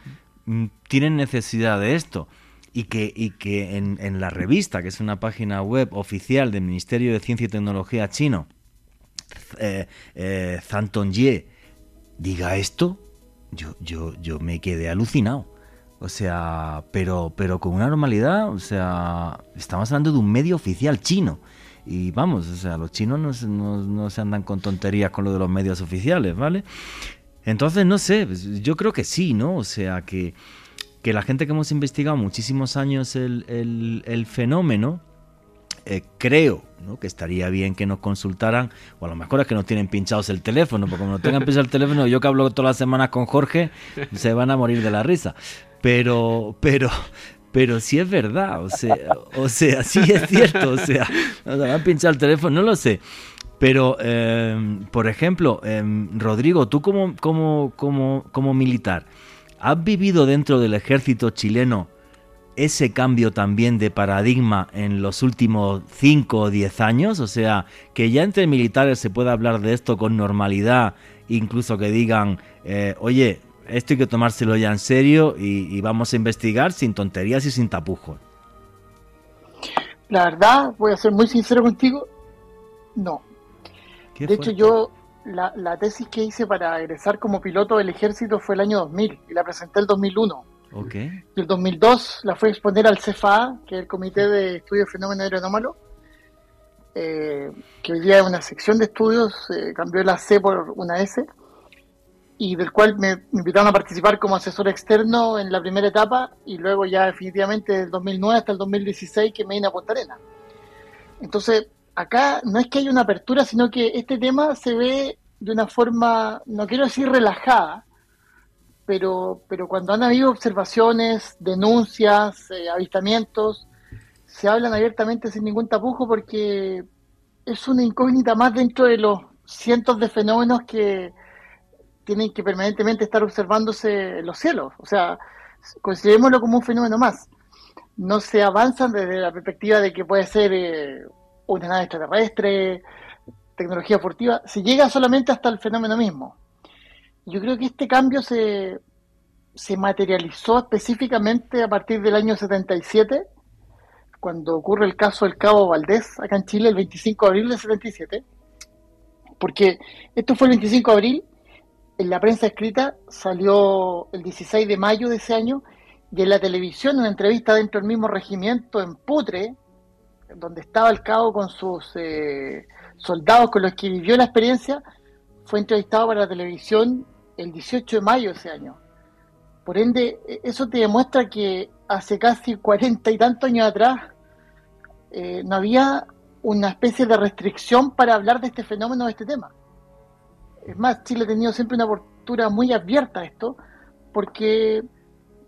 mm, tienen necesidad de esto. Y que, y que en, en la revista, que es una página web oficial del Ministerio de Ciencia y Tecnología chino, eh, eh, diga esto, yo, yo, yo me quedé alucinado. O sea, pero, pero con una normalidad, o sea, estamos hablando de un medio oficial chino. Y vamos, o sea, los chinos no, no, no se andan con tonterías con lo de los medios oficiales, ¿vale? Entonces, no sé, pues, yo creo que sí, ¿no? O sea, que, que la gente que hemos investigado muchísimos años el, el, el fenómeno, eh, creo ¿no? que estaría bien que nos consultaran, o a lo mejor es que nos tienen pinchados el teléfono, porque como no tengan pinchado el teléfono, yo que hablo todas las semanas con Jorge, se van a morir de la risa. Pero, pero, pero sí es verdad, o sea, o sea, sí es cierto, o sea, nos han pinchado el teléfono, no lo sé. Pero, em, por ejemplo, em, Rodrigo, tú como, como, como, como militar, ¿has vivido dentro del ejército chileno ese cambio también de paradigma en los últimos 5 o 10 años? O sea, que ya entre militares se pueda hablar de esto con normalidad, incluso que digan, eh, oye, esto hay que tomárselo ya en serio y, vamos a investigar sin tonterías y sin tapujos. La verdad, voy a ser muy sincero contigo, no. De hecho, yo la, la, tesis que hice para egresar como piloto del ejército fue el año 2000 y la presenté el 2001. Okay. Y el 2002 la fue a exponer al CFA, que es el Comité de Estudios de Fenómenos Aeronómalos, eh, que hoy día es una sección de estudios, eh, cambió la C por una S, y del cual me, invitaron a participar como asesor externo en la primera etapa y luego ya definitivamente del 2009 hasta el 2016 que me vine a Punta Arena. Entonces, acá no es que haya una apertura, sino que este tema se ve de una forma, no quiero decir relajada, pero, pero cuando han habido observaciones, denuncias, eh, avistamientos, se hablan abiertamente sin ningún tapujo porque es una incógnita más dentro de los cientos de fenómenos que tienen que permanentemente estar observándose en los cielos. O sea, considerémoslo como un fenómeno más. No se avanzan desde la perspectiva de que puede ser eh, una nave extraterrestre, tecnología furtiva, se llega solamente hasta el fenómeno mismo. Yo creo que este cambio se, se materializó específicamente a partir del año 77, cuando ocurre el caso del Cabo Valdés, acá en Chile, el 25 de abril del 77, porque esto fue el 25 de abril, en la prensa escrita salió el 16 de mayo de ese año, y en la televisión, una entrevista dentro del mismo regimiento en Putre, donde estaba el cabo con sus eh, soldados con los que vivió la experiencia, fue entrevistado para la televisión el 18 de mayo de ese año. Por ende, e, eso te demuestra que hace casi cuarenta y tantos años atrás eh, no había una especie de restricción para hablar de este fenómeno, de este tema. Es más, Chile ha tenido siempre una postura muy abierta a esto, porque,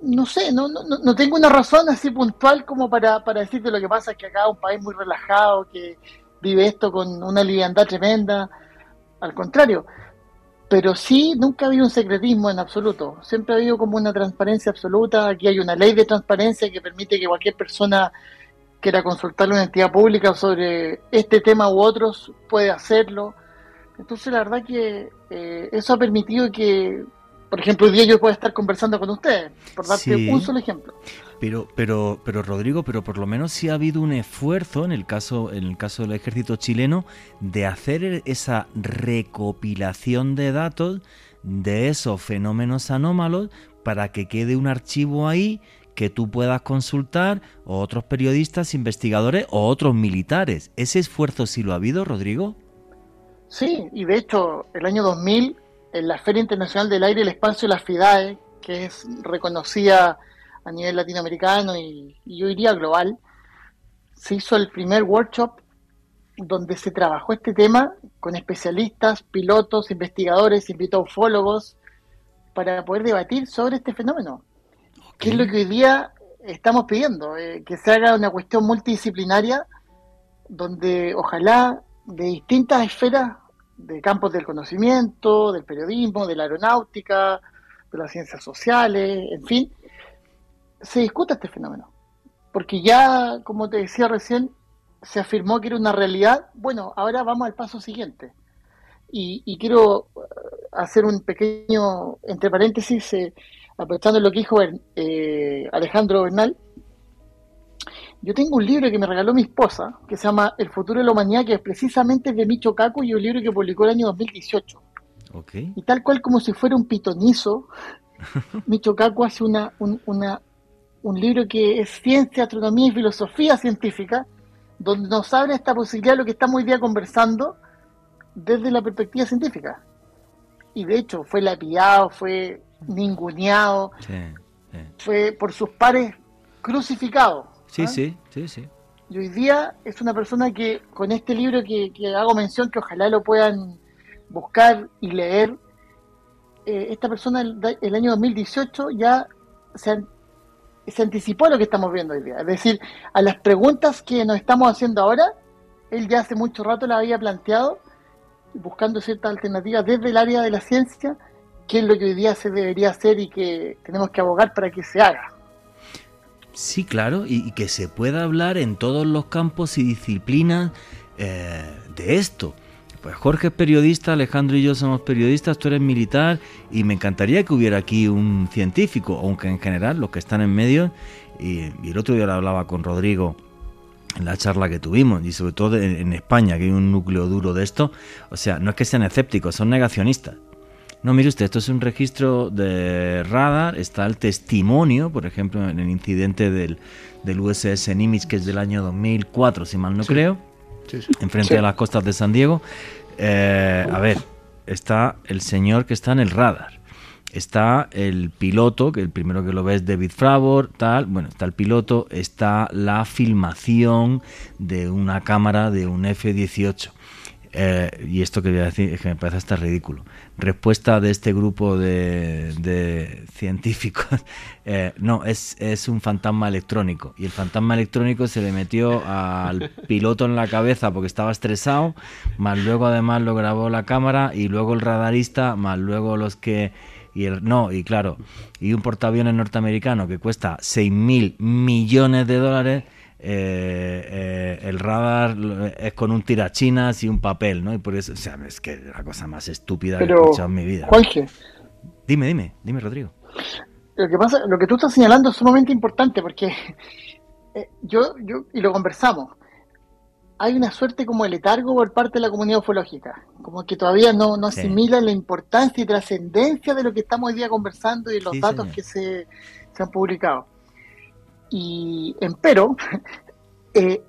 no sé, no, no, no tengo una razón así puntual como para, para decirte lo que pasa, es que acá es un país muy relajado, que vive esto con una liviandad tremenda, al contrario, pero sí nunca ha habido un secretismo en absoluto, siempre ha habido como una transparencia absoluta, aquí hay una ley de transparencia que permite que cualquier persona quiera consultar a una entidad pública sobre este tema u otros, puede hacerlo. Entonces la verdad que eh, eso ha permitido que, por ejemplo, hoy día yo pueda estar conversando con ustedes, por darte un solo ejemplo. Pero, pero, pero Rodrigo, pero por lo menos sí ha habido un esfuerzo en el caso, en el caso del ejército chileno, de hacer esa recopilación de datos de esos fenómenos anómalos para que quede un archivo ahí que tú puedas consultar o otros periodistas, investigadores o otros militares. ¿Ese esfuerzo sí lo ha habido, Rodrigo? Sí, y de hecho, el año 2000, en la Feria Internacional del Aire y el Espacio de la FIDAE, que es reconocida a nivel latinoamericano y, yo diría global, se hizo el primer workshop donde se trabajó este tema con especialistas, pilotos, investigadores, invitó ufólogos, para poder debatir sobre este fenómeno. ¿Qué es lo que hoy día estamos pidiendo? Eh, que se haga una cuestión multidisciplinaria donde ojalá de distintas esferas de campos del conocimiento, del periodismo, de la aeronáutica, de las ciencias sociales, en fin, se discuta este fenómeno. Porque ya, como te decía recién, se afirmó que era una realidad. Bueno, ahora vamos al paso siguiente. Y, quiero eh, hacer un pequeño, entre paréntesis, eh, aprovechando lo que dijo eh, Alejandro Bernal. Yo tengo un libro que me regaló mi esposa, que se llama El futuro de la humanidad, que es precisamente de Micho Kaku y un libro que publicó el año 2018. Y tal cual como si fuera un pitonizo, *laughs* Micho Kaku hace una, una, un libro que es Ciencia, Astronomía y Filosofía Científica, donde nos abre esta posibilidad de lo que estamos hoy día conversando desde la perspectiva científica. Y de hecho fue lapidado, fue ninguneado, fue por sus pares crucificado. Sí, ¿ah? sí, sí, sí. Y hoy día es una persona que con este libro que, hago mención, que ojalá lo puedan buscar y leer, eh, esta persona el, el año 2018 ya se, se anticipó lo que estamos viendo hoy día. Es decir, a las preguntas que nos estamos haciendo ahora, él ya hace mucho rato la había planteado, buscando ciertas alternativas desde el área de la ciencia, qué es lo que hoy día se debería hacer y que tenemos que abogar para que se haga. Sí, claro, y, que se pueda hablar en todos los campos y disciplinas eh, de esto. Pues Jorge es periodista, Alejandro y yo somos periodistas, tú eres militar y me encantaría que hubiera aquí un científico, aunque en general los que están en medio, y, el otro día lo hablaba con Rodrigo en la charla que tuvimos, y sobre todo en, España, que hay un núcleo duro de esto, o sea, no es que sean escépticos, son negacionistas. No, mire usted, esto es un registro de radar, está el testimonio, por ejemplo, en el incidente del, del USS Nimitz, que es del año 2004, si mal no creo, enfrente de las costas de San Diego. Eh, a ver, está el señor que está en el radar. Está el piloto, que el primero que lo ve es David Fravor, tal. Bueno, está el piloto, está la filmación de una cámara de un F-18. Eh, y esto que voy a decir es que me parece hasta ridículo. Respuesta de este grupo de, científicos, *laughs* eh, no, es, es, un fantasma electrónico. Y el fantasma electrónico se le metió al piloto en la cabeza porque estaba estresado, más luego además lo grabó la cámara y luego el radarista, más luego los que y el no, y claro, y un portaaviones norteamericano que cuesta 6 mil millones de dólares, eh, eh, el radar es con un tirachinas y un papel, ¿no? Y por eso, o sea, es que es la cosa más estúpida que he escuchado en mi vida. Jorge, Dime, dime, dime, Rodrigo. lo que pasa, lo que tú estás señalando es sumamente importante porque eh, yo, yo, y lo conversamos, hay una suerte como de letargo por parte de la comunidad ufológica, como que todavía no, no Sí. asimila la importancia y trascendencia de lo que estamos hoy día conversando y los Sí, datos señor. que se, se han publicado. Y empero, *laughs* eh,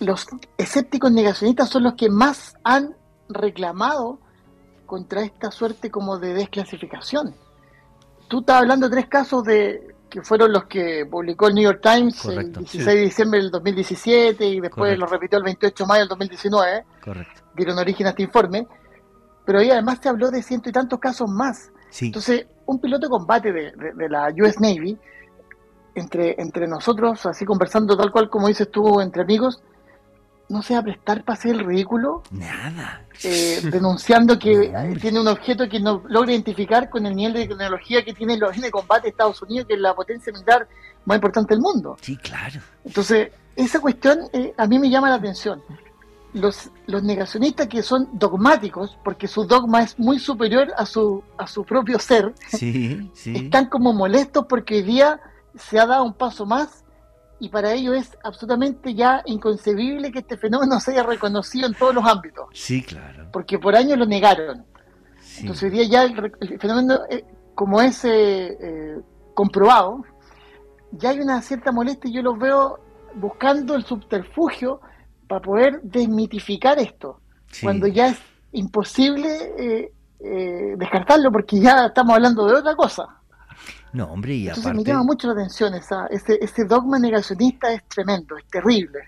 los escépticos negacionistas son los que más han reclamado contra esta suerte como de desclasificación. Tú estás hablando de tres casos de que fueron los que publicó el New York Times Correcto, el 16 de diciembre del 2017 y después Correcto. lo repitió el 28 de mayo del 2019, Correcto. dieron origen a este informe, pero ahí además se habló de ciento y tantos casos más. Sí, Entonces, un piloto de combate de, de- de la US Navy, entre, entre nosotros, así conversando tal cual como dices tú, entre amigos, no se va a prestar para hacer el ridículo, nada. eh, *laughs* denunciando que tiene un objeto que no logra identificar con el nivel de tecnología que tiene los de combate de Estados Unidos, que es la potencia militar más importante del mundo. Sí, claro. Entonces, esa cuestión eh, a mí me llama la atención. Los, los negacionistas que son dogmáticos, porque su dogma es muy superior a su, a su propio ser, Sí, *laughs* sí. están como molestos porque hoy día se ha dado un paso más y para ellos es absolutamente ya inconcebible que este fenómeno se haya reconocido en todos los ámbitos, Sí, claro. porque por años lo negaron. Sí. Entonces hoy día ya el, el fenómeno, eh, como es eh, eh, comprobado, ya hay una cierta molestia y yo los veo buscando el subterfugio para poder desmitificar esto, Sí. cuando ya es imposible descartarlo porque ya estamos hablando de otra cosa. No, hombre, y Entonces me llama mucho la atención esa, ese, ese dogma negacionista es tremendo, es terrible.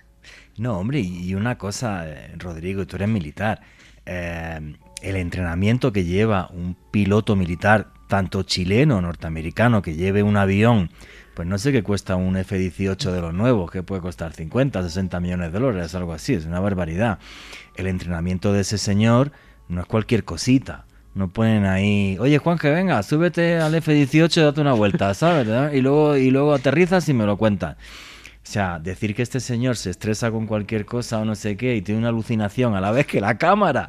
No, hombre, y una cosa, eh, Rodrigo, tú eres militar. eh, el entrenamiento que lleva un piloto militar, tanto chileno o norteamericano, que lleve un avión, pues no sé qué cuesta un F-18 de los nuevos, que puede costar 50, 60 millones de dólares, algo así, es una barbaridad. El entrenamiento de ese señor no es cualquier cosita. No ponen ahí, oye Juan, que venga, súbete al F-18 y date una vuelta, *laughs* ¿sabes? Y luego, y luego aterrizas y me lo cuentas. O sea, decir que este señor se estresa con cualquier cosa o no sé qué y tiene una alucinación a la vez que la cámara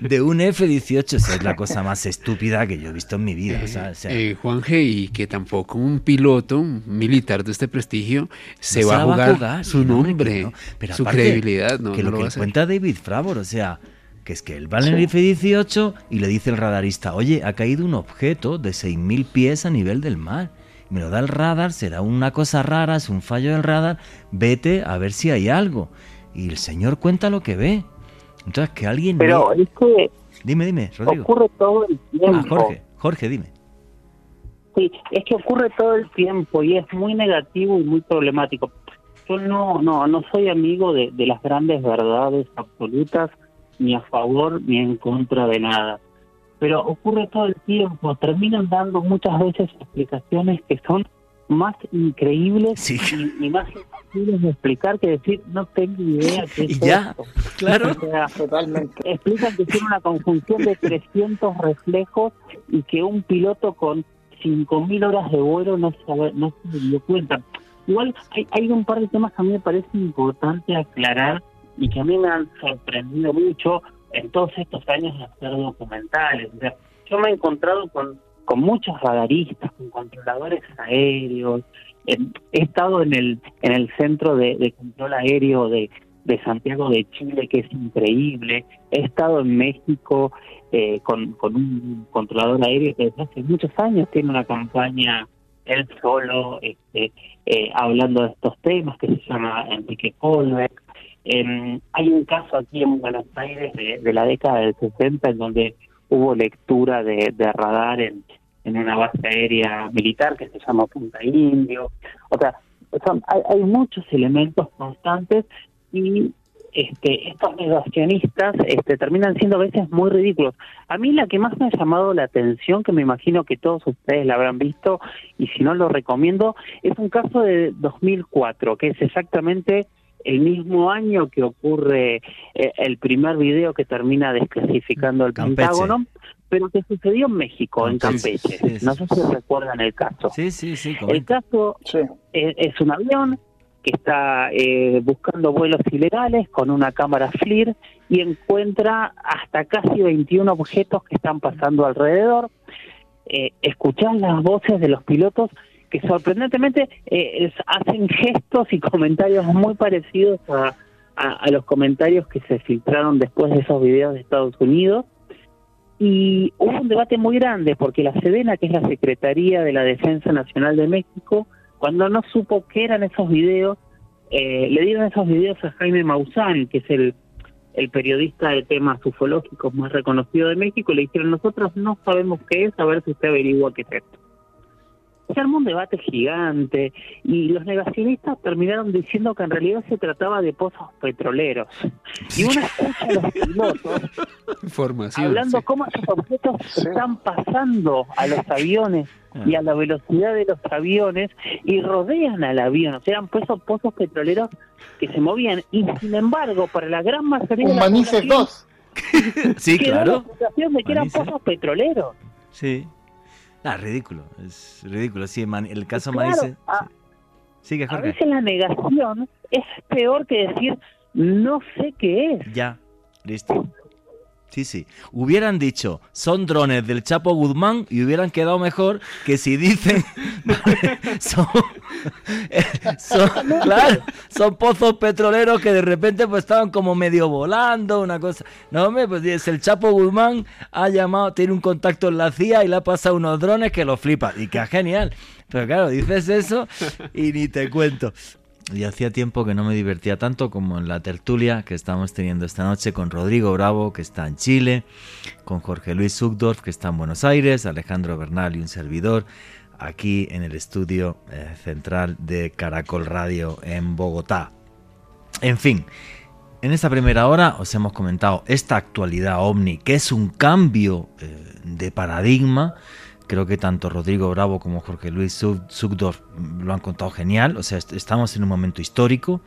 de un F-18 esa es la cosa más estúpida que yo he visto en mi vida. Eh. O sea, eh, Juanje, y que tampoco un piloto, un militar de este prestigio, se no va a jugar, su nombre, no. Pero su aparte, credibilidad, no, que lo lo que cuenta David Fravor, o sea, que es que él va en el F-18 y le dice el radarista, oye, ha caído un objeto de 6.000 pies a nivel del mar. Me lo da el radar, será una cosa rara, es un fallo del radar, vete a ver si hay algo. Y el señor cuenta lo que ve. Entonces, que alguien... Pero ve- es que Dime, dime, Rodrigo. ocurre todo el tiempo. Ah, Jorge, Jorge, dime. Sí, es que ocurre todo el tiempo y es muy negativo y muy problemático. Yo no, no, no soy amigo de, de las grandes verdades absolutas, ni a favor ni en contra de nada. Pero ocurre todo el tiempo. Terminan dando muchas veces explicaciones que son más increíbles Sí. y, y más imposibles de explicar que decir no tengo idea qué es ya, esto. claro. O sea, Totalmente. explican que tiene una conjunción de 300 reflejos y que un piloto con 5.000 horas de vuelo no se, no se dio cuenta. Igual hay, hay un par de temas que a mí me parece importante aclarar y que a mí me han sorprendido mucho en todos estos años de hacer documentales. O sea, yo me he encontrado con, con muchos radaristas, con controladores aéreos. He estado en el, en el centro de, de control aéreo de, de Santiago de Chile, que es increíble. He estado en México eh, con, con un controlador aéreo que desde hace muchos años tiene una campaña él solo este, eh, hablando de estos temas que se llama Enrique Colbeck. Eh, hay un caso aquí en Buenos Aires de, la década del 60 en donde hubo lectura de, radar en, en una base aérea militar que se llama Punta Indio. O sea, hay muchos elementos constantes y este, estos negacionistas este, terminan siendo a veces muy ridículos. A mí la que más me ha llamado la atención, que me imagino que todos ustedes la habrán visto, y si no lo recomiendo, es un caso de 2004, que es exactamente el mismo año que ocurre eh, el primer video que termina desclasificando el Campeche. Pentágono, pero que sucedió en México, en Campeche. sí, sí. No sé si recuerdan el caso. Sí, sí, sí. El caso Sí. es, es un avión que está eh, buscando vuelos ilegales con una cámara FLIR y encuentra hasta casi 21 objetos que están pasando alrededor. Eh, escuchás las voces de los pilotos que sorprendentemente eh, hacen gestos y comentarios muy parecidos a los comentarios que se filtraron después de esos videos de Estados Unidos. Y hubo un debate muy grande porque la SEDENA, que es la Secretaría de la Defensa Nacional de México, cuando no supo qué eran esos videos, eh, le dieron esos videos a Jaime Maussan, que es el, el periodista de temas ufológicos más reconocido de México, y le dijeron, nosotros no sabemos qué es, a ver si usted averigua qué es esto. Se armó un debate gigante y los negacionistas terminaron diciendo que en realidad se trataba de pozos petroleros. Y uno escucha a los *laughs* pilotos Información. hablando sí. cómo esos objetos Sí. están pasando a los aviones y a la velocidad de los aviones y rodean al avión. O sea, eran pozos, pozos petroleros que se movían. Y sin embargo, para la gran mayoría de Un la Manises población, 2. *laughs* Sí, la claro. sensación de que eran pozos petroleros. Sí. Ah, ridículo. Es ridículo. Sí, man- el caso Claro, Manises. a- Sigue, A Jorge. veces la negación es peor que decir no sé qué es. Ya, listo. Sí, sí. Hubieran dicho, son drones del Chapo Guzmán y hubieran quedado mejor que si dicen, *laughs* son, eh, son- pozos petroleros que de repente pues estaban como medio volando, una cosa. No, hombre, pues es el Chapo Guzmán ha llamado, tiene un contacto en la CIA y le ha pasado unos drones que lo flipa. Y que genial. Pero claro, dices eso y ni te cuento. Y hacía tiempo que no me divertía tanto como en la tertulia que estamos teniendo esta noche con Rodrigo Bravo, que está en Chile, con Jorge Luis Sugdorf, que está en Buenos Aires, Alejandro Bernal y un servidor, aquí en el estudio eh, central de Caracol Radio en Bogotá. En fin, en esta primera hora os hemos comentado esta actualidad ovni, que es un cambio eh, de paradigma. Creo que tanto Rodrigo Bravo como Jorge Luis Sug- Sugdorf lo han contado genial. O sea, est- estamos en un momento histórico.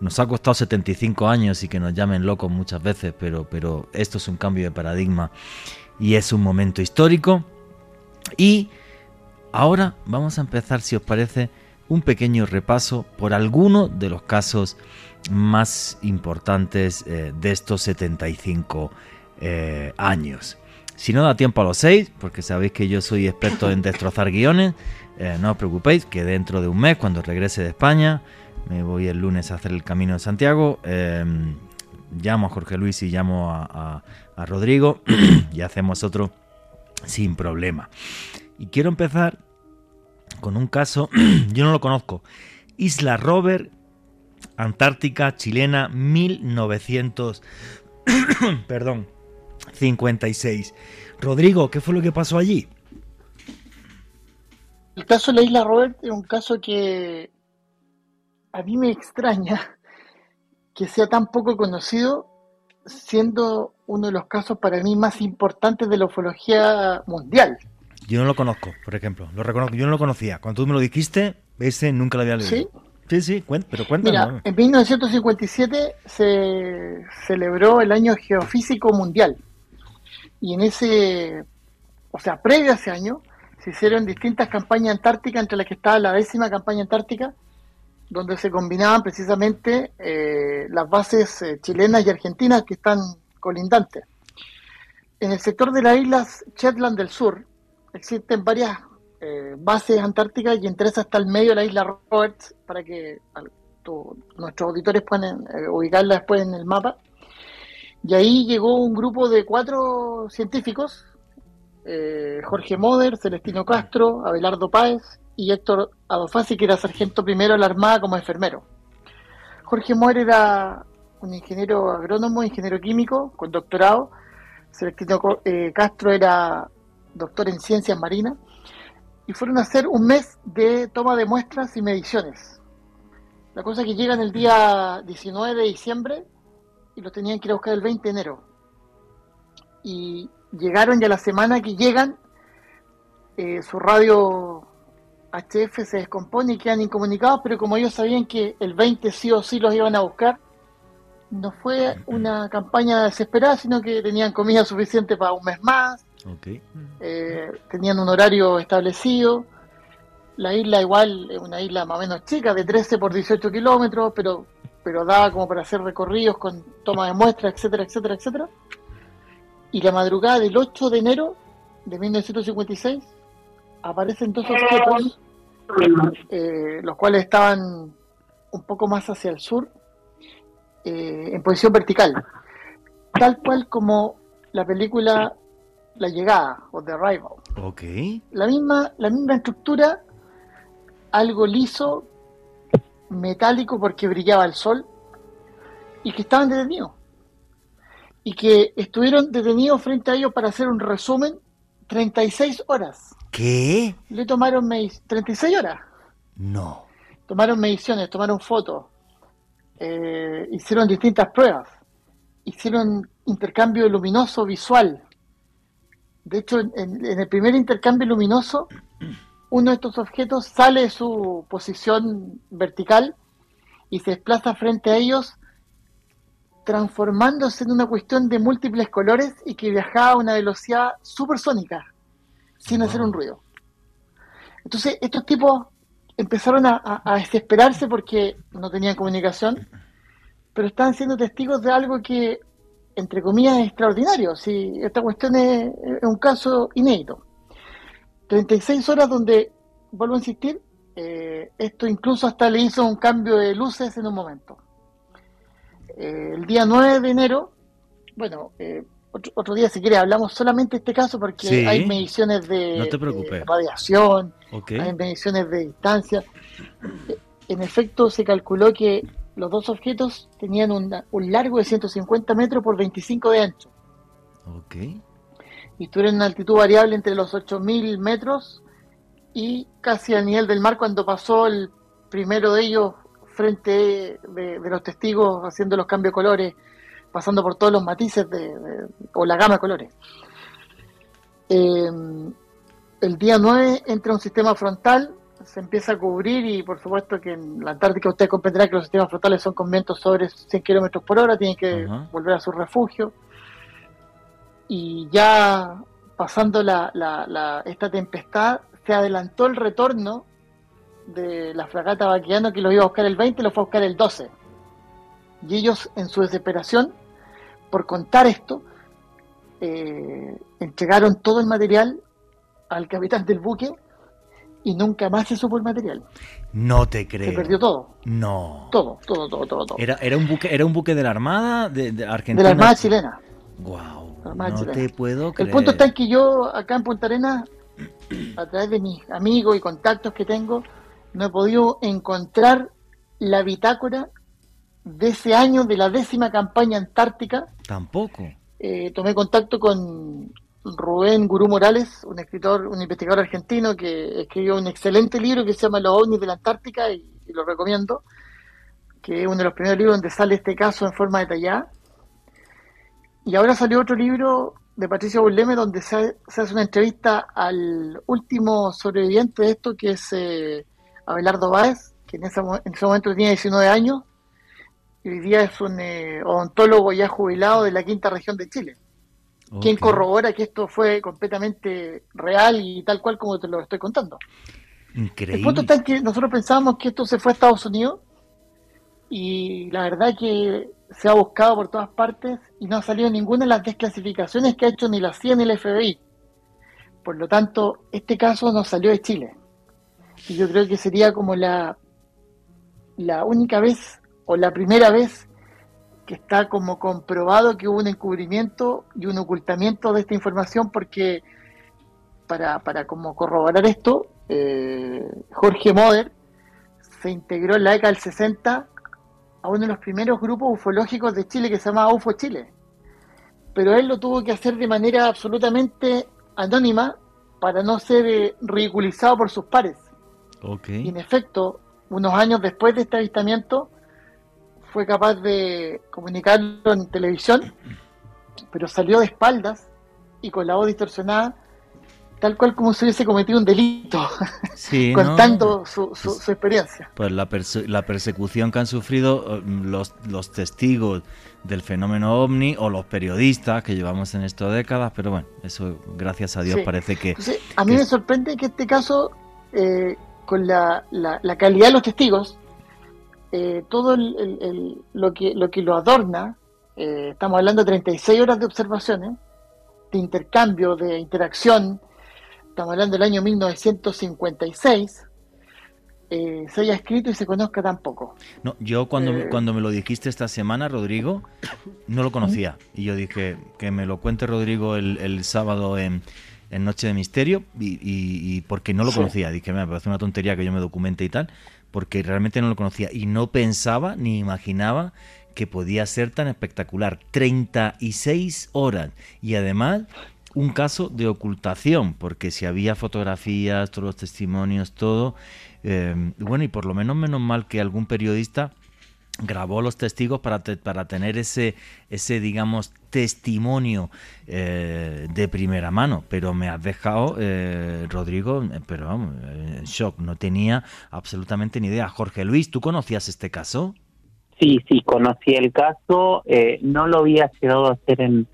Nos ha costado 75 años y que nos llamen locos muchas veces, pero, pero esto es un cambio de paradigma y es un momento histórico. Y ahora vamos a empezar, si os parece, un pequeño repaso por alguno de los casos más importantes eh, de estos 75 eh, años. Si no da tiempo a los seis, porque sabéis que yo soy experto en destrozar guiones, eh, no os preocupéis, que dentro de un mes, cuando regrese de España, me voy el lunes a hacer el camino de Santiago, eh, llamo a Jorge Luis y llamo a, a- a Rodrigo *clears throat* y hacemos otro sin problema. Y quiero empezar con un caso, *clears throat* yo no lo conozco, Isla Robert, Antártica chilena, 1900, *clears throat* perdón, 56. Rodrigo, ¿qué fue lo que pasó allí? El caso de la isla Robert es un caso que a mí me extraña que sea tan poco conocido, siendo uno de los casos para mí más importantes de la ufología mundial. Yo no lo conozco, por ejemplo, lo reconozco, yo no lo conocía. Cuando tú me lo dijiste, ese nunca lo había leído. ¿Sí? Sí, sí, cuen- pero cuéntanos. Mira, en 1957 se celebró el año geofísico mundial y en ese, o sea, previo a ese año, se hicieron distintas campañas antárticas, entre las que estaba la décima campaña antártica, donde se combinaban precisamente eh, las bases eh, chilenas y argentinas que están colindantes. En el sector de las islas Shetland del Sur existen varias eh, bases antárticas y entre esas está el medio de la isla Roberts para que nuestros auditores puedan ubicarla después en el mapa. Y ahí llegó un grupo de cuatro científicos, eh, Jorge Moder, Celestino Castro, Abelardo Páez y Héctor Adofasi, que era sargento primero de la Armada como enfermero. Jorge Moder era un ingeniero agrónomo, ingeniero químico, con doctorado. Celestino eh, Castro era doctor en ciencias marinas. Y fueron a hacer un mes de toma de muestras y mediciones. La cosa es que llegan el día 19 de diciembre y los tenían que ir a buscar el 20 de enero. Y llegaron ya la semana que llegan, eh, su radio HF se descompone y quedan incomunicados, pero como ellos sabían que el 20 sí o sí los iban a buscar, no fue una campaña desesperada, sino que tenían comida suficiente para un mes más, eh, tenían un horario establecido. La isla igual es una isla más o menos chica, de 13 por 18 kilómetros, pero, pero daba como para hacer recorridos con toma de muestras, etcétera, etcétera, etcétera. Y la madrugada del 8 de enero de 1956 aparecen dos objetos, eh, los cuales estaban un poco más hacia el sur, eh, en posición vertical, tal cual como la película La Llegada o The Arrival. Ok. La misma, la misma estructura, algo liso, metálico porque brillaba el sol, y que estaban detenidos. Y que estuvieron detenidos frente a ellos para hacer un resumen 36 horas. ¿Qué? Le tomaron medic- 36 horas. No. tomaron mediciones, tomaron fotos, eh, hicieron distintas pruebas, hicieron intercambio luminoso visual. De hecho, en, en el primer intercambio luminoso, uno de estos objetos sale de su posición vertical y se desplaza frente a ellos, transformándose en una cuestión de múltiples colores y que viajaba a una velocidad supersónica, sin hacer un ruido. Entonces, estos tipos empezaron a, a- a desesperarse porque no tenían comunicación, pero estaban siendo testigos de algo que, entre comillas, es extraordinario. Si esta cuestión es, es un caso inédito. 36 horas donde, vuelvo a insistir, eh, esto incluso hasta le hizo un cambio de luces en un momento. Eh, el día 9 de enero, bueno, eh, otro, otro día si quiere hablamos solamente de este caso porque Sí. hay mediciones de, No de radiación, hay mediciones de distancia. En efecto, se calculó que los dos objetos tenían una- un largo de 150 metros por 25 de ancho Ok. Y estuvieron en una altitud variable entre los 8.000 metros y casi al nivel del mar cuando pasó el primero de ellos frente de, de los testigos haciendo los cambios de colores, pasando por todos los matices de, de- o la gama de colores. Eh, el día 9 entra un sistema frontal, se empieza a cubrir y por supuesto que en la Antártica usted comprenderá que los sistemas frontales son con vientos sobre 100 kilómetros por hora, tienen que volver a su refugio. Y ya pasando la, la- la- esta tempestad, se adelantó el retorno de la fragata Baquiano que lo iba a buscar el 20 lo fue a buscar el 12. Y ellos, en su desesperación, por contar esto, eh, entregaron todo el material al capitán del buque y nunca más se supo el material. No te Se creo. perdió todo, No. todo, todo, todo, todo. todo. Era, era un buque, era un buque de la Armada de, de de Argentina. la Armada chilena. Wow. No te puedo creer. El punto está en que yo acá en Punta Arenas, *clears throat* a través de mis amigos y contactos que tengo, no he podido encontrar la bitácora de ese año de la décima campaña antártica. Tampoco. Eh, tomé contacto con Rubén Gurú Morales, un escritor, un investigador argentino que escribió un excelente libro que se llama Los ovnis de la Antártica y, y lo recomiendo, que es uno de los primeros libros donde sale este caso en forma detallada. Y ahora salió otro libro de Patricia Burleme donde se, se hace una entrevista al último sobreviviente de esto, que es eh, Abelardo Báez, que en ese, en ese momento tenía 19 años, y hoy día es un eh, odontólogo ya jubilado de la quinta región de Chile quien Ok. corrobora que esto fue completamente real y tal cual como te lo estoy contando. Increíble. El punto está en que nosotros pensábamos que esto se fue a Estados Unidos y la verdad que se ha buscado por todas partes y no ha salido ninguna de las desclasificaciones que ha hecho ni la CIA ni el FBI. Por lo tanto, este caso no salió de Chile. Y yo creo que sería como la, la única vez o la primera vez que está como comprobado que hubo un encubrimiento y un ocultamiento de esta información porque para, para como corroborar esto, eh, Jorge Moder se integró en la década del 60 a uno de los primeros grupos ufológicos de Chile que se llamaba UFO Chile. Pero él lo tuvo que hacer de manera absolutamente anónima para no ser eh, ridiculizado por sus pares. Ok. Y en efecto, unos años después de este avistamiento, fue capaz de comunicarlo en televisión, pero salió de espaldas y con la voz distorsionada tal cual como si hubiese cometido un delito, Sí, *laughs* ¿no? contando su, su, su experiencia. Pues la, perse- la persecución que han sufrido eh, los, los testigos del fenómeno ovni o los periodistas que llevamos en estas décadas, pero bueno, eso gracias a Dios Sí. parece que... Entonces, a mí que- me sorprende que este caso, eh, con la, la, la calidad de los testigos, eh, todo el- el- el- lo, que, lo que lo adorna, eh, estamos hablando de 36 horas de observaciones, de intercambio, de interacción, estamos hablando del año 1956, eh, se haya escrito y se conozca tan poco. No, yo cuando, me- Eh. cuando me lo dijiste esta semana, Rodrigo, no lo conocía. Y yo dije que me lo cuente Rodrigo el, el sábado en, en Noche de Misterio, y, y- y porque no lo Sí. conocía. Dije, me parece una tontería que yo me documente y tal, porque realmente no lo conocía. Y no pensaba ni imaginaba que podía ser tan espectacular. 36 horas. Y además, un caso de ocultación, porque si había fotografías, todos los testimonios, todo. eh, bueno, y por lo menos menos mal que algún periodista grabó los testigos para, te- para tener ese, ese, digamos, testimonio eh, de primera mano. Pero me has dejado, eh, Rodrigo, eh, pero vamos, eh, en shock. No tenía absolutamente ni idea. Jorge Luis, ¿tú conocías este caso? Sí, sí, conocí el caso, eh, no lo había llegado a hacer en,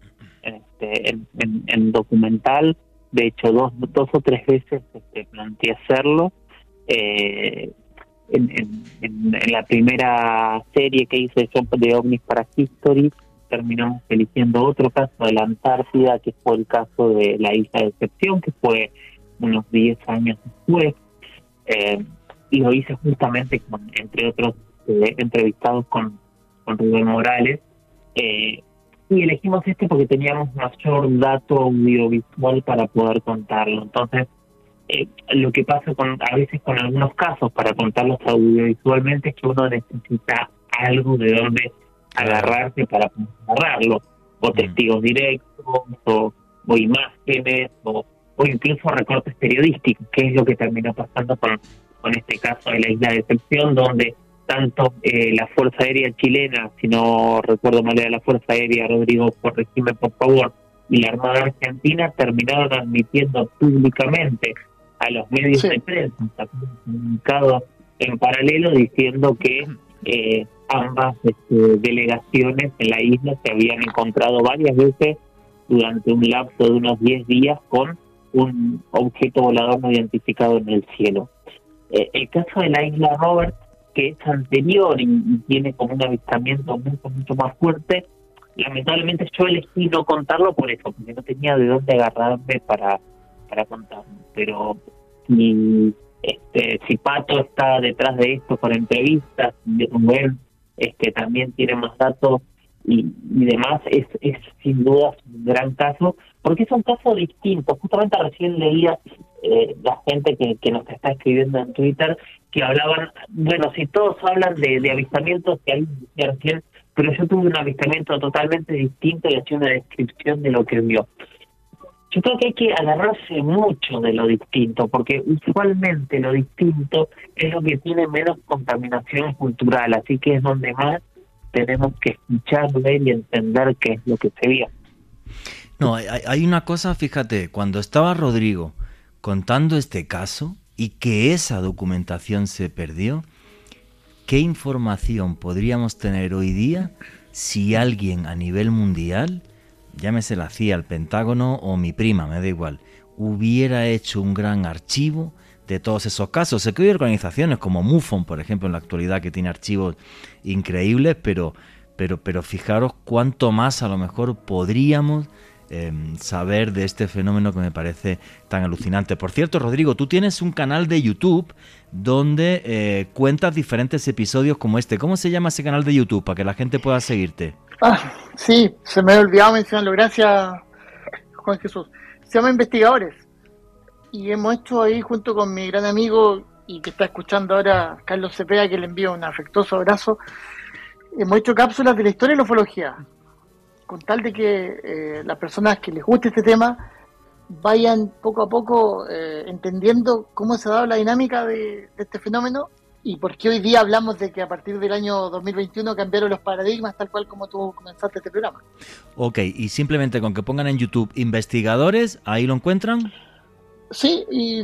este, en, en- en documental, de hecho dos, dos o tres veces este, planteé hacerlo. Eh, en, en- en- la primera serie que hice de OVNIs para History, terminamos eligiendo otro caso de la Antártida, que fue el caso de la isla de Excepción, que fue unos 10 años después. Eh, y lo hice justamente con, entre otros eh, entrevistados con, con Rubén Morales. Eh, y elegimos este porque teníamos mayor dato audiovisual para poder contarlo. Entonces, eh, lo que pasa con a veces con algunos casos para contarlos audiovisualmente es que uno necesita algo de donde agarrarse para narrarlo, o Mm. testigos directos, o, o imágenes, o, o incluso recortes periodísticos, que es lo que terminó pasando con, con este caso de la isla de Excepción, donde tanto eh, la Fuerza Aérea chilena, si no recuerdo mal era la Fuerza Aérea, Rodrigo, corregime por favor, y la Armada Argentina terminaron admitiendo públicamente a los medios Sí. de prensa comunicado en paralelo diciendo que eh, ambas este, delegaciones en la isla se habían encontrado varias veces durante un lapso de unos 10 días con un objeto volador no identificado en el cielo. Eh, el caso de la isla Robert, que es anterior y, y tiene como un avistamiento mucho, mucho más fuerte, lamentablemente yo elegí no contarlo por eso, porque no tenía de dónde agarrarme para, para contarlo. Pero si, este, si Pato está detrás de esto con entrevistas, y Rubén este, también tiene más datos y, y demás, es, es sin duda un gran caso, porque es un caso distinto. Justamente recién leía eh, la gente que, que nos está escribiendo en Twitter que hablaban, bueno, si todos hablan de, avistamientos, que decía recién, pero yo tuve un avistamiento totalmente distinto y hacía una descripción de lo que vio. Yo creo que hay que agarrarse mucho de lo distinto, porque usualmente lo distinto es lo que tiene menos contaminación cultural, así que es donde más tenemos que escuchar, ver y entender qué es lo que se vio. No, hay, hay una cosa, fíjate, cuando estaba Rodrigo contando este caso y que esa documentación se perdió, ¿qué información podríamos tener hoy día si alguien a nivel mundial, llámese la CIA, el Pentágono o mi prima, me da igual, hubiera hecho un gran archivo de todos esos casos? Sé que hay organizaciones como MUFON, por ejemplo, en la actualidad, que tiene archivos increíbles, pero, pero, pero fijaros cuánto más a lo mejor podríamos eh, saber de este fenómeno que me parece tan alucinante. Por cierto, Rodrigo, tú tienes un canal de YouTube donde eh, cuentas diferentes episodios como este. ¿Cómo se llama ese canal de YouTube para que la gente pueda seguirte? Ah, sí, se me había olvidado mencionarlo. Gracias, Juan Jesús. Se llama Investigadores. Y hemos hecho ahí, junto con mi gran amigo y que está escuchando ahora, Carlos Cepeda, que le envío un afectuoso abrazo, hemos hecho cápsulas de la historia y la ufología. Con tal de que eh, las personas que les guste este tema vayan poco a poco eh, entendiendo cómo se ha dado la dinámica de, de este fenómeno y por qué hoy día hablamos de que a partir del año 2021 cambiaron los paradigmas, tal cual como tú comenzaste este programa. Ok, y simplemente con que pongan en YouTube investigadores, ahí lo encuentran. Sí, y,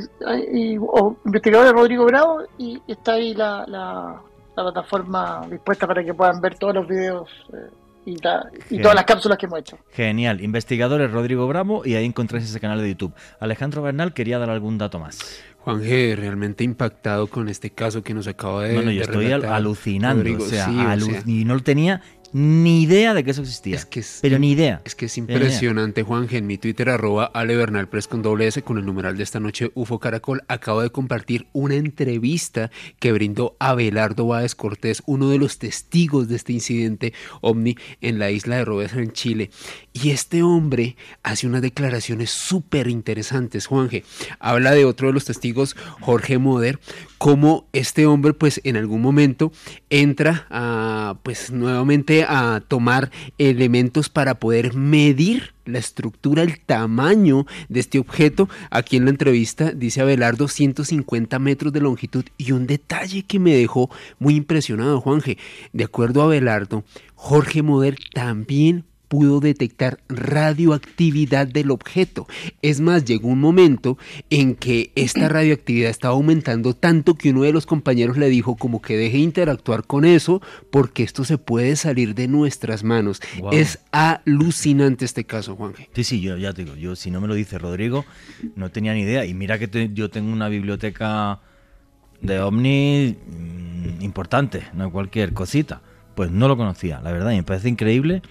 y investigador Rodrigo Bravo y está ahí la, la, plataforma dispuesta para que puedan ver todos los videos eh, y, y todas las cápsulas que hemos hecho. Genial, investigadores Rodrigo Bravo y ahí encontráis ese canal de YouTube. Alejandro Bernal quería dar algún dato más. Juan G, realmente impactado con este caso que nos acaba de. No, no, yo estoy alucinando. o sea, y no lo tenía ni idea de que eso existía. Es que pero ni idea. Es que es impresionante, Juan En mi Twitter, arroba Ale Bernal Press con doble S, con el numeral de esta noche, UFO Caracol, acabo de compartir una entrevista que brindó Abelardo Báez Cortés, uno de los testigos de este incidente ovni en la isla de Robesa, en Chile. Y este hombre hace unas declaraciones súper interesantes, Juanje. Habla de otro de los testigos, Jorge Moder, cómo este hombre, pues en algún momento entra a, pues nuevamente a tomar elementos para poder medir la estructura, el tamaño de este objeto. Aquí en la entrevista dice Abelardo 150 metros de longitud y un detalle que me dejó muy impresionado, Juanje. De acuerdo a Abelardo, Jorge Moder también pudo detectar radioactividad del objeto. Es más, llegó un momento en que esta *clears throat* radioactividad estaba aumentando tanto que uno de los compañeros le dijo como que deje de interactuar con eso porque esto se puede salir de nuestras manos. Es alucinante este caso, Juan. Sí, sí, yo ya te digo, yo si no me lo dice Rodrigo, no tenía ni idea. Y mira que yo tengo una biblioteca de ovni mm, importante, no cualquier cosita. Pues no lo conocía, la verdad, y me parece increíble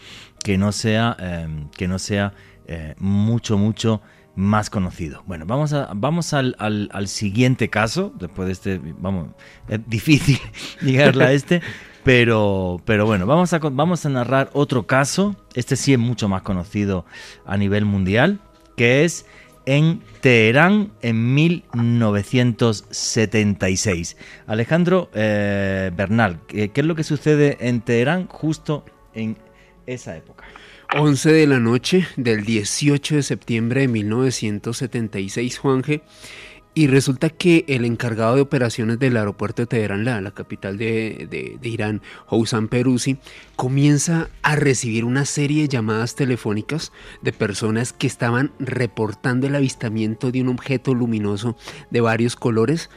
que no sea, em, que no sea eh, mucho, mucho más conocido. Bueno, vamos, a, vamos al, al, siguiente caso. Después de este, vamos, es difícil *laughs* llegarle a este, pero, pero bueno, vamos a, vamos a narrar otro caso. Este sí es mucho más conocido a nivel mundial, que es en Teherán en 1976. Alejandro eh, Bernal, ¿qué, ¿qué es lo que sucede en Teherán justo en esa época. 11 de la noche del 18 de septiembre de 1976, Juanje, y resulta que el encargado de operaciones del aeropuerto de Teherán, la, capital de, de, Irán, Houssam Perusi, comienza a recibir una serie de llamadas telefónicas de personas que estaban reportando el avistamiento de un objeto luminoso de varios colores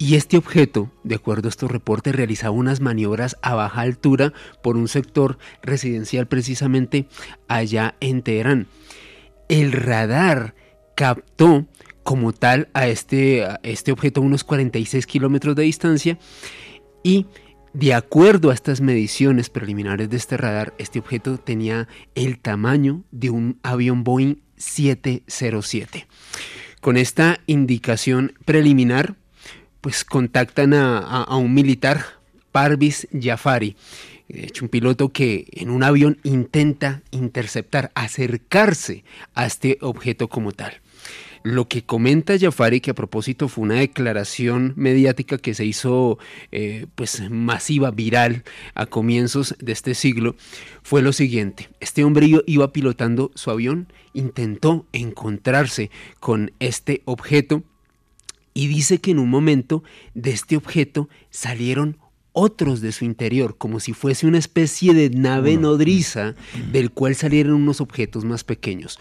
y este objeto, de acuerdo a estos reportes, realizaba unas maniobras a baja altura por un sector residencial precisamente allá en Teherán. El radar captó como tal a este, este objeto a unos 46 kilómetros de distancia y de acuerdo a estas mediciones preliminares de este radar, este objeto tenía el tamaño de un avión Boeing 707. Con esta indicación preliminar, pues contactan a, un militar, Parvis Jafari, de hecho un piloto que en un avión intenta interceptar, acercarse a este objeto como tal. Lo que comenta Jafari, que a propósito fue una declaración mediática que se hizo eh, pues masiva, viral a comienzos de este siglo, fue lo siguiente. Este hombre iba pilotando su avión, intentó encontrarse con este objeto y dice que en un momento de este objeto salieron otros de su interior, como si fuese una especie de nave nodriza del cual salieron unos objetos más pequeños.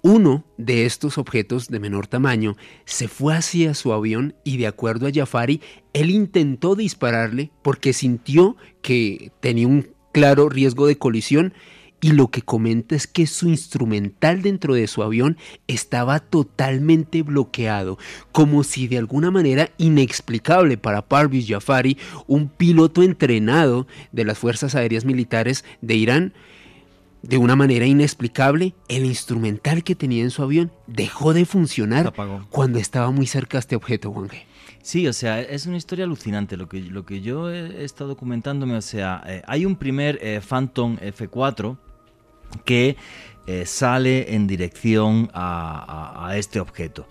Uno de estos objetos de menor tamaño se fue hacia su avión y de acuerdo a Jafari, él intentó dispararle porque sintió que tenía un claro riesgo de colisión y lo que comenta es que su instrumental dentro de su avión estaba totalmente bloqueado, como si de alguna manera inexplicable para Parviz Jafari, un piloto entrenado de las Fuerzas Aéreas Militares de Irán, de una manera inexplicable, el instrumental que tenía en su avión dejó de funcionar cuando estaba muy cerca de este objeto, Juan Sí, o sea, es una historia alucinante lo que, lo que yo he estado documentándome. O sea, eh, hay un primer eh, Phantom F4 que eh, sale en dirección a, este objeto.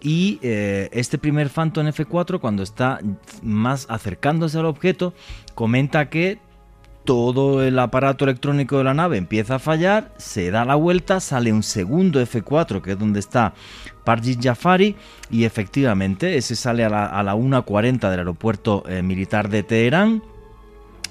Y eh, este primer Phantom F4, cuando está más acercándose al objeto, comenta que todo el aparato electrónico de la nave empieza a fallar, se da la vuelta, sale un segundo F4, que es donde está Parjit Jafari, y efectivamente ese sale a la, 1.40 del aeropuerto eh, militar de Teherán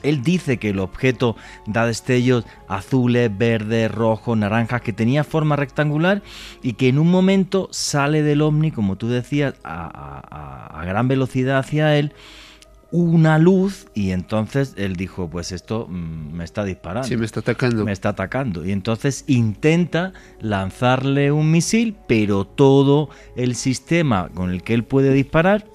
Él dice que el objeto da destellos azules, verdes, rojos, naranjas, que tenía forma rectangular y que en un momento sale del ovni, como tú decías, a, gran velocidad hacia él una luz y entonces él dijo, pues esto mm, me está disparando. Sí, me está atacando. Me está atacando. Y entonces intenta lanzarle un misil, pero todo el sistema con el que él puede disparar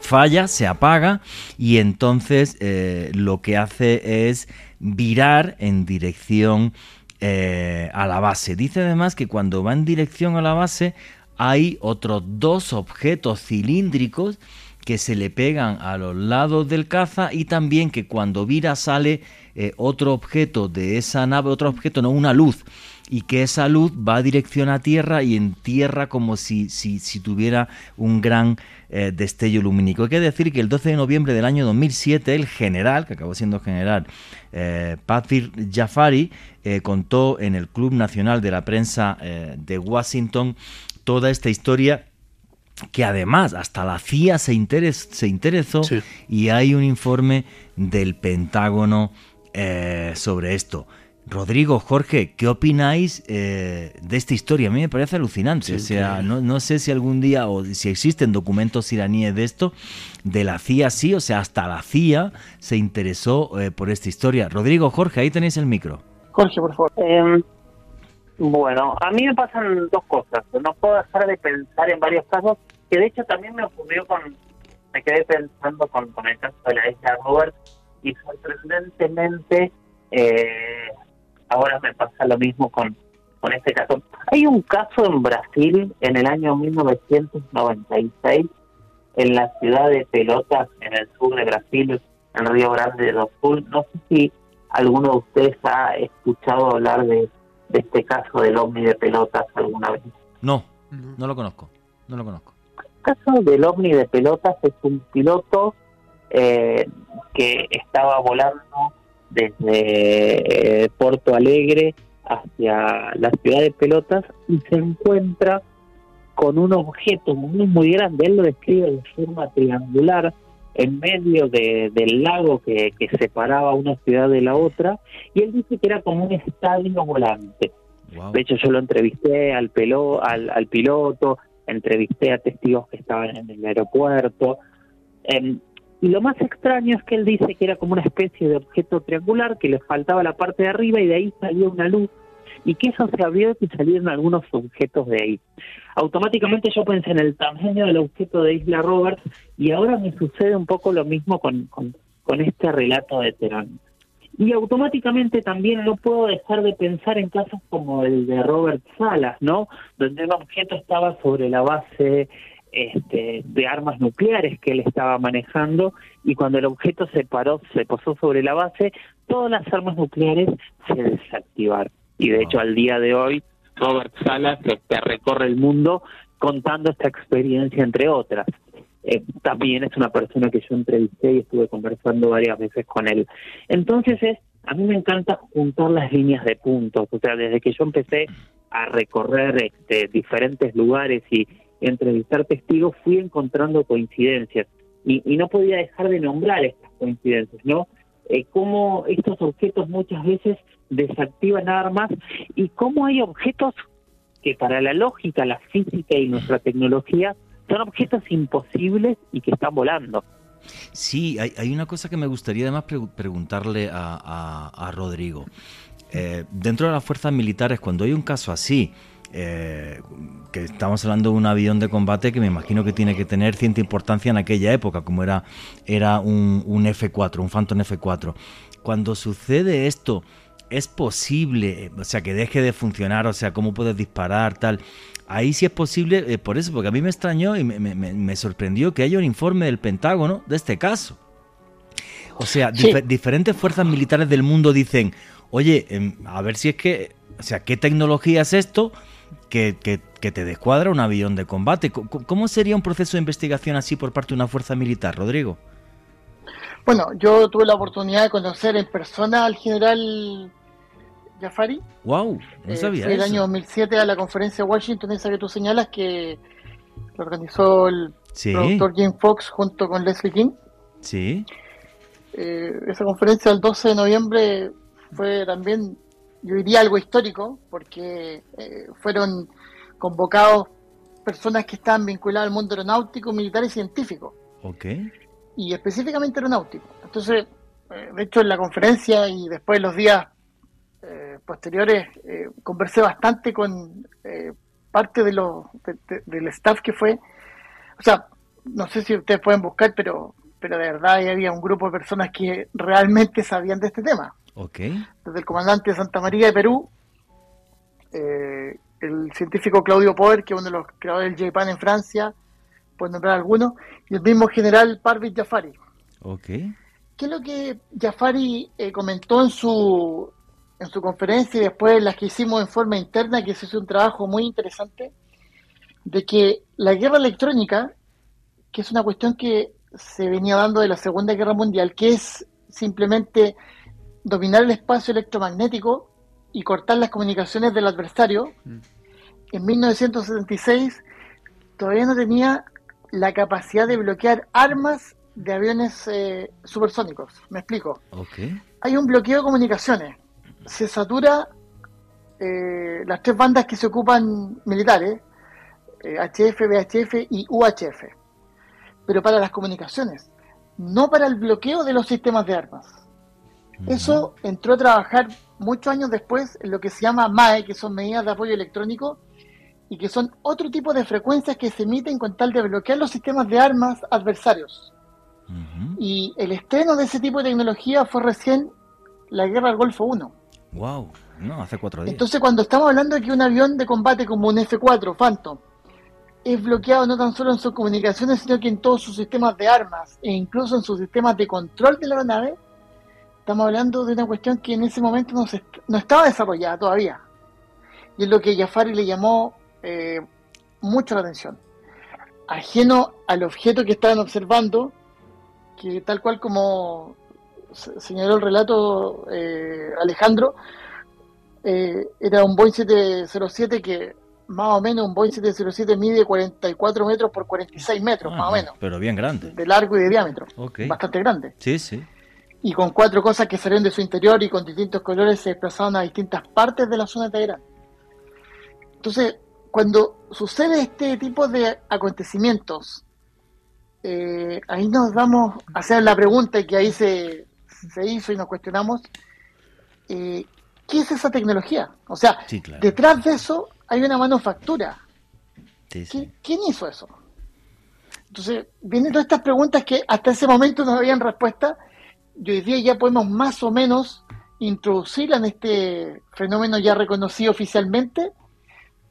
falla, se apaga y entonces eh, lo que hace es virar en dirección eh, a la base. Dice además que cuando va en dirección a la base hay otros dos objetos cilíndricos que se le pegan a los lados del caza y también que cuando vira sale eh, otro objeto de esa nave, otro objeto, no una luz, y que esa luz va dirección a tierra y en tierra como si, si, si tuviera un gran eh, destello lumínico. Hay que decir que el 12 de noviembre del año 2007 el general, que acabó siendo general, eh, Jafari, eh, contó en el Club Nacional de la Prensa de Washington toda esta historia que además hasta la CIA se, se interesó y hay un informe del Pentágono sobre esto. Rodrigo, Jorge, ¿qué opináis eh, de esta historia? A mí me parece alucinante. o sea, no, sé si algún día o si existen documentos iraníes de esto, de la CIA sí, o sea, hasta la CIA se interesó eh, por esta historia. Rodrigo, Jorge, ahí tenéis el micro. Jorge, por favor. Em, bueno, a mí me pasan dos cosas. No puedo dejar de pensar en varios casos, que de hecho también me ocurrió con, me quedé pensando con, con el caso de la isla Robert y sorprendentemente eh, ahora me pasa lo mismo con, con este caso. Hay un caso en Brasil en el año 1996, en la ciudad de Pelotas, en el sur de Brasil, en Río Grande do Sul. No sé si alguno de ustedes ha escuchado hablar de, este caso del ovni de Pelotas alguna vez. No, no lo conozco, no lo conozco. El caso del ovni de Pelotas es un piloto eh, que estaba volando desde eh, Porto Alegre hacia la ciudad de Pelotas y se encuentra con un objeto muy muy grande, él lo describe de forma triangular en medio del lago que, separaba una ciudad de la otra y él dice que era como un estadio volante. De hecho yo lo entrevisté al, pelo, al, al piloto, entrevisté a testigos que estaban en el aeropuerto. Em, y lo más extraño es que él dice que era como una especie de objeto triangular, que le faltaba la parte de arriba y de ahí salía una luz, y que eso se abrió y salieron algunos objetos de ahí. Automáticamente yo pensé en el tamaño del objeto de Isla Roberts y ahora me sucede un poco lo mismo con, con, este relato de Terán. Y automáticamente también no puedo dejar de pensar en casos como el de Robert Salas, ¿no? Donde un objeto estaba sobre la base este, de armas nucleares que él estaba manejando y cuando el objeto se paró, se posó sobre la base, todas las armas nucleares se desactivaron. Y de hecho al día de hoy Robert Salas este, recorre el mundo contando esta experiencia entre otras. Eh, también es una persona que yo entrevisté y estuve conversando varias veces con él. Entonces es, a mí me encanta juntar las líneas de puntos, o sea, desde que yo empecé a recorrer este, diferentes lugares y, entrevistar testigos, fui encontrando coincidencias y, no podía dejar de nombrar estas coincidencias, ¿no? Eh, cómo estos objetos muchas veces desactivan armas y cómo hay objetos que para la lógica, la física y nuestra tecnología son objetos imposibles y que están volando. Sí, hay, una cosa que me gustaría además preguntarle a, Rodrigo. Eh, dentro de las fuerzas militares, cuando hay un caso así, eh, que estamos hablando de un avión de combate que me imagino que tiene que tener cierta importancia en aquella época, como era, era un, F4, un Phantom F4. Cuando sucede esto, es posible, o sea, que deje de funcionar, o sea, cómo puedes disparar, tal. Ahí sí es posible, eh, por eso, porque a mí me extrañó y me, sorprendió que haya un informe del Pentágono de este caso. O sea, diferentes fuerzas militares del mundo dicen, oye, em, a ver si es que, o sea, ¿qué tecnología es esto? Que, te descuadra un avión de combate. ¿Cómo sería un proceso de investigación así por parte de una fuerza militar, Rodrigo? Bueno, yo tuve la oportunidad de conocer en persona al general Jafari. ¡Wow! No eh, sabía el año 2007 a la conferencia de Washington, esa que tú señalas, que lo organizó el productor Jim Fox junto con Leslie King. Sí. eh, esa conferencia del 12 de noviembre fue también, yo diría, algo histórico, porque eh, fueron convocados personas que estaban vinculadas al mundo aeronáutico, militar y científico. Ok. Y específicamente aeronáutico. Entonces, eh, de hecho, en la conferencia y después los días eh, posteriores, eh, conversé bastante con parte de los del staff que fue. O sea, no sé si ustedes pueden buscar, pero, pero de verdad había un grupo de personas que realmente sabían de este tema. Ok. Desde el comandante de Santa María de Perú, el científico Claudio Poder, que es uno de los creadores del JPAN en Francia, por nombrar algunos, y el mismo general Parvit Jafari. Ok. ¿Qué es lo que Jafari eh, comentó en su, en su conferencia y después las que hicimos en forma interna, que se hizo un trabajo muy interesante, de que la guerra electrónica, que es una cuestión que se venía dando de la Segunda Guerra Mundial, que es simplemente dominar el espacio electromagnético y cortar las comunicaciones del adversario, mm. en 1976 todavía no tenía la capacidad de bloquear armas de aviones eh, supersónicos. Me explico. Hay un bloqueo de comunicaciones. Se satura eh, las tres bandas que se ocupan militares, HF, eh, VHF y UHF, pero para las comunicaciones, no para el bloqueo de los sistemas de armas. Eso entró a trabajar muchos años después en lo que se llama MAE, que son medidas de apoyo electrónico, y que son otro tipo de frecuencias que se emiten con tal de bloquear los sistemas de armas adversarios. Y el estreno de ese tipo de tecnología fue recién la guerra del Golfo 1. Wow, no, hace cuatro días. Entonces, cuando estamos hablando de que un avión de combate como un F-4 Phantom es bloqueado no tan solo en sus comunicaciones, sino que en todos sus sistemas de armas e incluso en sus sistemas de control de la aeronave, estamos hablando de una cuestión que en ese momento no, no estaba desarrollada todavía. Y es lo que Jafari le llamó eh, mucho la atención. Ajeno al objeto que estaban observando, que tal cual como señaló el relato eh, Alejandro, eh, era un Boeing 707 que más o menos un Boeing 707 mide 44 metros por 46 metros, más o menos. Pero bien grande. De largo y de diámetro. Bastante grande. Sí, sí. Y con cuatro cosas que salieron de su interior y con distintos colores se desplazaban a distintas partes de la zona de Teherán. Entonces, cuando sucede este tipo de acontecimientos, eh, ahí nos vamos a hacer la pregunta y que ahí se, se hizo y nos cuestionamos, eh, ¿qué es esa tecnología? O sea, detrás de eso hay una manufactura. ¿Quién hizo eso? Entonces, vienen todas estas preguntas que hasta ese momento no habían respuesta y hoy día ya podemos más o menos introducirla en este fenómeno ya reconocido oficialmente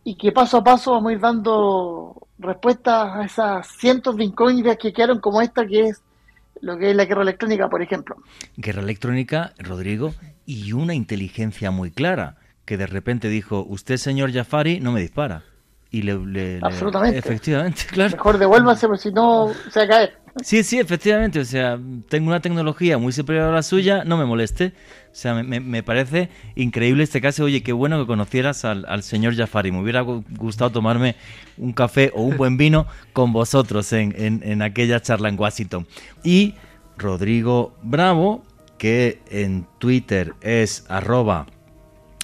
y que paso a paso vamos a ir dando respuestas a esas cientos de incógnitas que quedaron como esta que es lo que es la guerra electrónica, por ejemplo. Guerra electrónica, Rodrigo, y una inteligencia muy clara, que de repente dijo, usted señor Jafari no me dispara. Y le, Absolutamente. efectivamente, *laughs* claro. Mejor devuélvase, porque si no se va a caer. Sí, sí, efectivamente. O sea, tengo una tecnología muy superior a la suya, no me moleste. O sea, me, parece increíble este caso. Oye, qué bueno que conocieras al, señor Jafari. Me hubiera gustado tomarme un café o un buen vino con vosotros en, aquella charla en Washington. Y Rodrigo Bravo, que en Twitter es arroba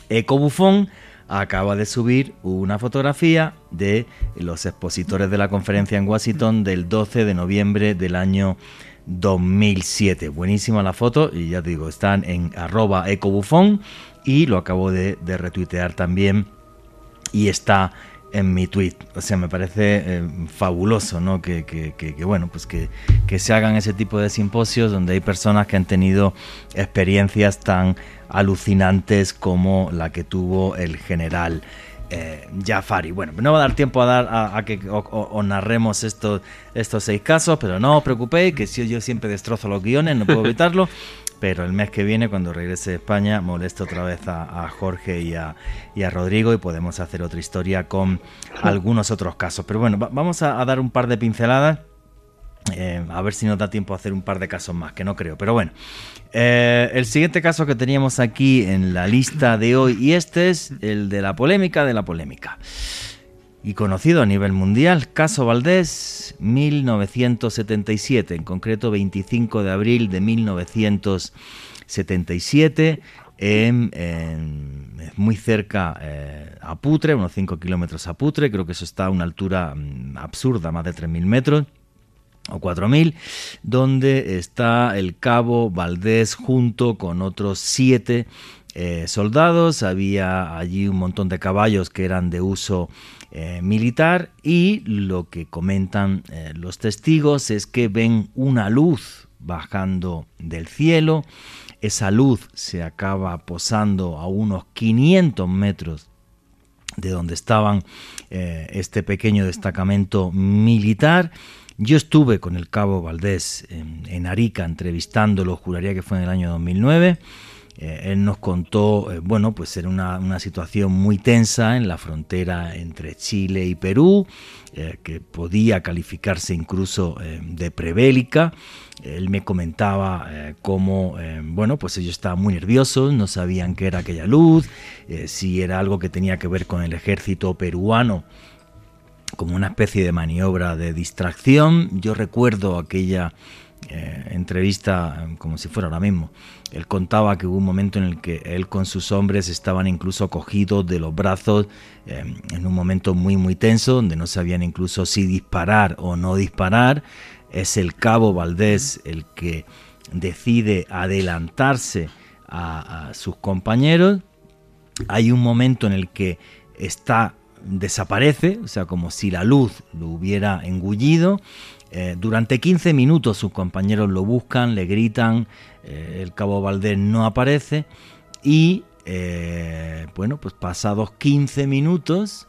ecobufón, acaba de subir una fotografía de los expositores de la conferencia en Washington del 12 de noviembre del año 2007. Buenísima la foto y ya te digo, están en arroba ecobufón y lo acabo de, retuitear también y está en mi tweet. O sea, me parece eh, fabuloso, ¿no? Que, bueno, pues que, que, se hagan ese tipo de simposios donde hay personas que han tenido experiencias tan alucinantes como la que tuvo el general eh, Jafari. Bueno, no va a dar tiempo a dar a, que os narremos estos, estos seis casos, pero no os preocupéis, que si yo siempre destrozo los guiones, no puedo evitarlo. *laughs* pero el mes que viene, cuando regrese a España, molesto otra vez a, Jorge y a, a, Rodrigo y podemos hacer otra historia con algunos otros casos. Pero bueno, vamos a, dar un par de pinceladas. Eh, a ver si nos da tiempo a hacer un par de casos más, que no creo. Pero bueno, eh, el siguiente caso que teníamos aquí en la lista de hoy, y este es el de la polémica de la polémica. Y conocido a nivel mundial. Caso Valdés, 1977, en concreto 25 de abril de 1977, en, muy cerca eh, a Putre, unos 5 kilómetros a Putre, creo que eso está a una altura mm, absurda, más de 3.000 metros o 4.000, donde está el cabo Valdés junto con otros siete eh, soldados, había allí un montón de caballos que eran de uso eh, militar y lo que comentan eh, los testigos es que ven una luz bajando del cielo, esa luz se acaba posando a unos 500 metros de donde estaban este pequeño destacamento militar yo estuve con el cabo Valdés en, Arica entrevistándolo, juraría que fue en el año 2009. Eh, él nos contó, eh, bueno, pues era una, situación muy tensa en la frontera entre Chile y Perú, eh, que podía calificarse incluso de prebélica. Él me comentaba cómo, bueno, pues ellos estaban muy nerviosos, no sabían qué era aquella luz, si era algo que tenía que ver con el ejército peruano como una especie de maniobra de distracción. Yo recuerdo aquella entrevista como si fuera ahora mismo. Él contaba que hubo un momento en el que él con sus hombres estaban incluso cogidos de los brazos eh, en un momento muy muy tenso, donde no sabían incluso si disparar o no disparar. Es el cabo Valdés el que decide adelantarse a sus compañeros. Hay un momento en el que está desaparece, o sea, como si la luz lo hubiera engullido. Eh, durante 15 minutos sus compañeros lo buscan, le gritan, eh, el cabo Valdés no aparece y, eh, bueno, pues pasados 15 minutos,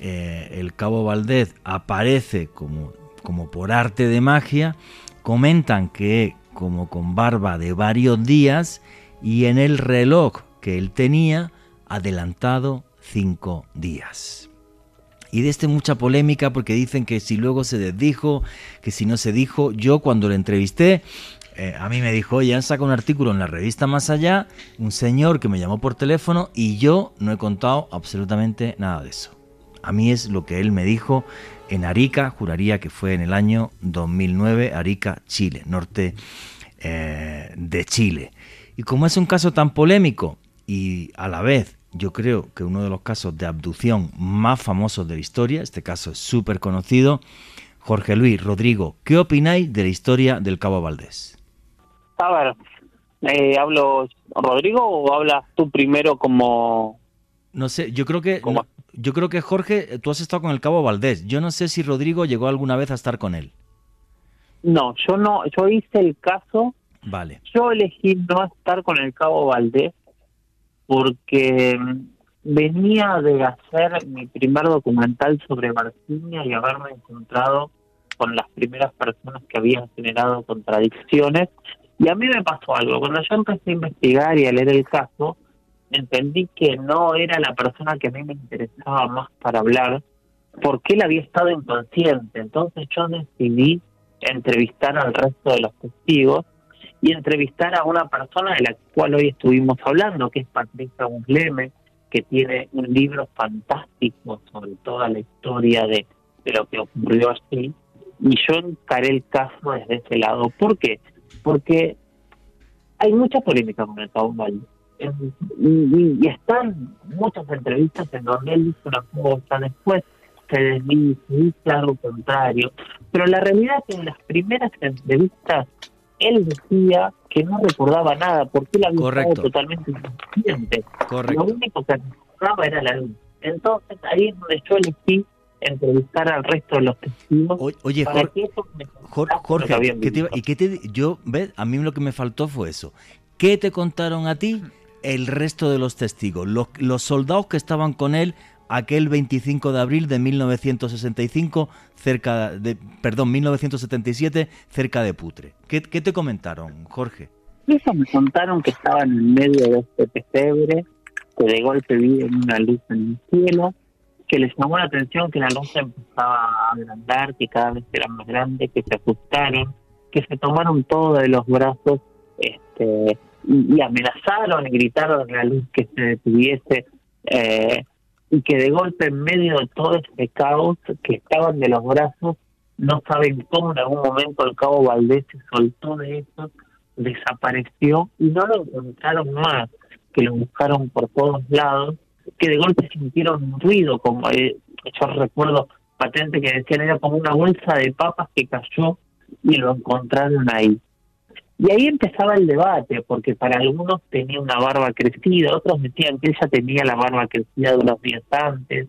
el cabo Valdés aparece como, como por arte de magia, comentan que como con barba de varios días y en el reloj que él tenía adelantado cinco días. Y de este mucha polémica porque dicen que si luego se desdijo, que si no se dijo, yo cuando lo entrevisté, eh, a mí me dijo, oye, han sacado un artículo en la revista Más Allá, un señor que me llamó por teléfono y yo no he contado absolutamente nada de eso. A mí es lo que él me dijo en Arica, juraría que fue en el año 2009, Arica, Chile, norte eh, de Chile. Y como es un caso tan polémico y a la vez yo creo que uno de los casos de abducción más famosos de la historia, este caso es súper conocido. Jorge Luis, Rodrigo, ¿qué opináis de la historia del Cabo Valdés? A ver, eh, ¿hablo Rodrigo o hablas tú primero como... No sé, yo creo que... yo creo que Jorge, tú has estado con el Cabo Valdés. Yo no sé si Rodrigo llegó alguna vez a estar con él. No, yo no, yo hice el caso. Vale. Yo elegí no estar con el Cabo Valdés porque venía de hacer mi primer documental sobre Martinia y haberme encontrado con las primeras personas que habían generado contradicciones. Y a mí me pasó algo. Cuando yo empecé a investigar y a leer el caso, entendí que no era la persona que a mí me interesaba más para hablar, porque él había estado inconsciente. Entonces yo decidí entrevistar al resto de los testigos y entrevistar a una persona de la cual hoy estuvimos hablando, que es Patricia Busleme, que tiene un libro fantástico sobre toda la historia de, lo que ocurrió así. Y yo encaré el caso desde ese lado. ¿Por qué? Porque hay mucha polémica con el Cabo Y, están muchas entrevistas en donde él dice una cosa, después se desdice, dice algo contrario. Pero la realidad es que en las primeras entrevistas él decía que no recordaba nada porque él había estado totalmente inconsciente. Lo único que recordaba era la luz. Entonces ahí es donde yo elegí entrevistar al resto de los testigos. oye, Jorge, Jorge ¿y qué te, yo, ves, a mí lo que me faltó fue eso. ¿Qué te contaron a ti el resto de los testigos? Los, los soldados que estaban con él aquel 25 de abril de 1965 cerca de, perdón, 1977 cerca de Putre. ¿Qué, te comentaron, Jorge? Eso me contaron que estaban en medio de este pesebre, que de golpe vieron una luz en el cielo, que les llamó la atención que la luz empezaba a agrandar, que cada vez era más grande, que se asustaron, que se tomaron todo de los brazos este, y, amenazaron y gritaron a la luz que se detuviese. Eh, y que de golpe en medio de todo ese caos que estaban de los brazos, no saben cómo en algún momento el cabo Valdés se soltó de eso, desapareció y no lo encontraron más, que lo buscaron por todos lados, que de golpe sintieron un ruido, como eh, yo recuerdo patente que decían era como una bolsa de papas que cayó y lo encontraron ahí. Y ahí empezaba el debate, porque para algunos tenía una barba crecida, otros decían que ella tenía la barba crecida de unos días antes,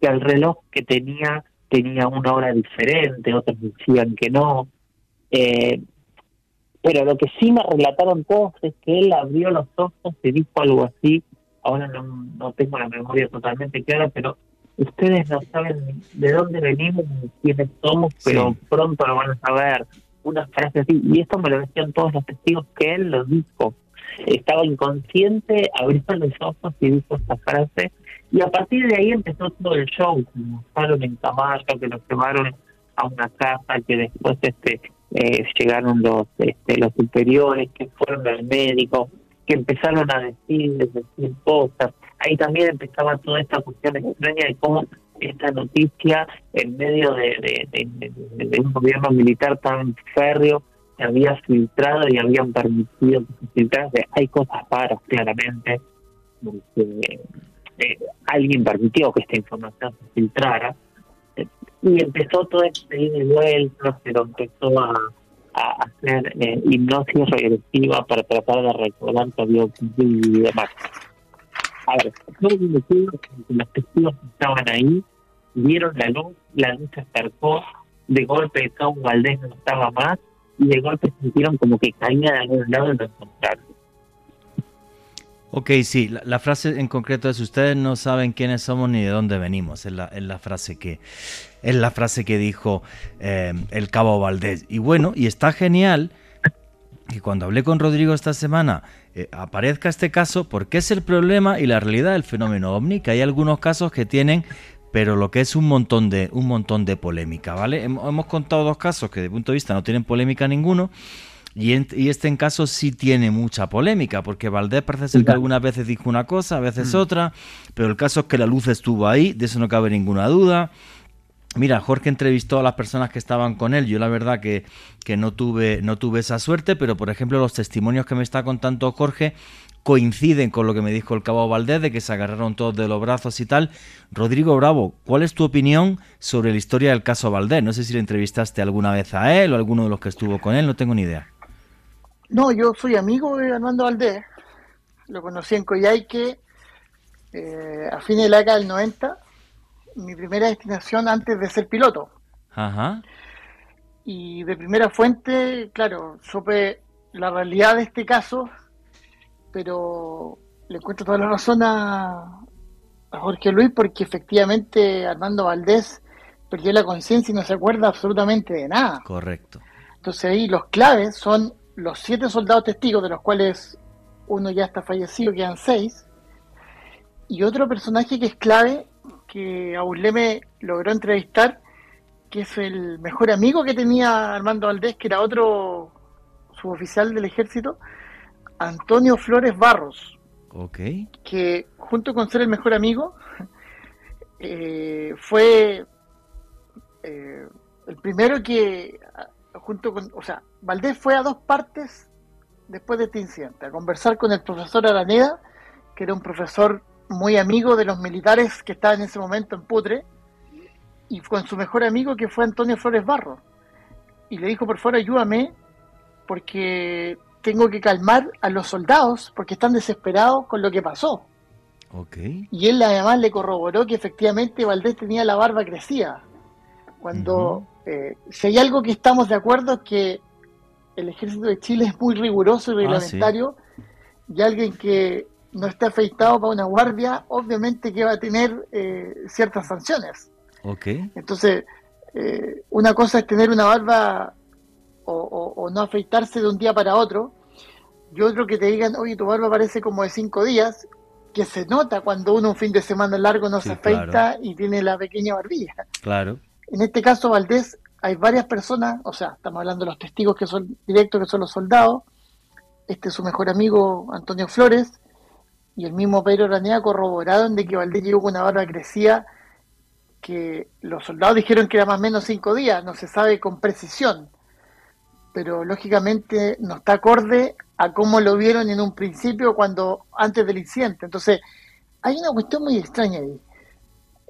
que el reloj que tenía tenía una hora diferente, otros decían que no. Eh, pero lo que sí me relataron todos es que él abrió los ojos y dijo algo así, ahora no, no tengo la memoria totalmente clara, pero ustedes no saben de dónde venimos ni quiénes somos, pero pronto lo van a saber una frase así, y esto me lo decían todos los testigos que él lo dijo. Estaba inconsciente, abrió los ojos y dijo esta frase, y a partir de ahí empezó todo el show, fueron en caballo, que lo llevaron a una casa, que después este eh, llegaron los este, los superiores, que fueron al médico, que empezaron a decir, decir cosas. Ahí también empezaba toda esta cuestión extraña de cómo esta noticia en medio de, un gobierno militar tan férreo se había filtrado y habían permitido que se filtrase. Hay cosas raras, claramente. Eh, alguien permitió que esta información se filtrara. y empezó todo este ida y vuelta, pero empezó a, a hacer eh, hipnosis regresiva para tratar de recordar que había y demás. A ver, los testigos que estaban ahí vieron la luz, la luz se acercó, de golpe Cabo Valdés no estaba más y de golpe sintieron como que caía de algún lado y lo encontraron. Ok, sí, la, frase en concreto es ustedes no saben quiénes somos ni de dónde venimos, es la, frase que es la frase que dijo eh, el Cabo Valdés. Y bueno, y está genial que cuando hablé con Rodrigo esta semana eh, aparezca este caso porque es el problema y la realidad del fenómeno ovni, que hay algunos casos que tienen pero lo que es un montón de un montón de polémica, ¿vale? Hemos, contado dos casos que de punto de vista no tienen polémica ninguno. Y, este en caso sí tiene mucha polémica, porque Valdés parece ser que algunas veces dijo una cosa, a veces mm. otra, pero el caso es que la luz estuvo ahí, de eso no cabe ninguna duda. Mira, Jorge entrevistó a las personas que estaban con él. Yo la verdad que, que no, tuve, no tuve esa suerte, pero por ejemplo los testimonios que me está contando Jorge coinciden con lo que me dijo el cabo Valdés, de que se agarraron todos de los brazos y tal. Rodrigo Bravo, ¿cuál es tu opinión sobre la historia del caso Valdés? No sé si le entrevistaste alguna vez a él o a alguno de los que estuvo con él, no tengo ni idea. No, yo soy amigo de Armando Valdés. Lo conocí en Coyhaique eh, a fines de la década del 90. Mi primera destinación antes de ser piloto. Ajá. Y de primera fuente, claro, supe la realidad de este caso pero le encuentro toda la razón a, Jorge Luis porque efectivamente Armando Valdés perdió la conciencia y no se acuerda absolutamente de nada. Correcto. Entonces ahí los claves son los siete soldados testigos, de los cuales uno ya está fallecido, quedan seis, y otro personaje que es clave, que Auleme logró entrevistar, que es el mejor amigo que tenía Armando Valdés, que era otro suboficial del ejército, Antonio Flores Barros. Ok. Que junto con ser el mejor amigo, *laughs* eh, fue eh, el primero que, junto con, o sea, Valdés fue a dos partes después de este incidente, a conversar con el profesor Araneda, que era un profesor muy amigo de los militares que estaban en ese momento en Putre, y con su mejor amigo que fue Antonio Flores Barros. Y le dijo, por favor, ayúdame, porque tengo que calmar a los soldados porque están desesperados con lo que pasó. Okay. Y él además le corroboró que efectivamente Valdés tenía la barba crecida. Cuando eh, si hay algo que estamos de acuerdo es que el ejército de Chile es muy riguroso y ah, reglamentario y alguien que no está afeitado para una guardia, obviamente que va a tener eh, ciertas sanciones. Okay. Entonces, eh, una cosa es tener una barba o, no afeitarse de un día para otro, y otro que te digan, oye, tu barba parece como de cinco días, que se nota cuando uno un fin de semana largo no se afeita y tiene la pequeña barbilla. Claro. En este caso, Valdés, hay varias personas, o sea, estamos hablando de los testigos que son directos, que son los soldados, este es su mejor amigo Antonio Flores, y el mismo Pedro Ranea corroboraron de que Valdés llegó con una barba crecida que los soldados dijeron que era más o menos cinco días, no se sabe con precisión, pero lógicamente no está acorde a cómo lo vieron en un principio cuando antes del incidente. Entonces, hay una cuestión muy extraña ahí.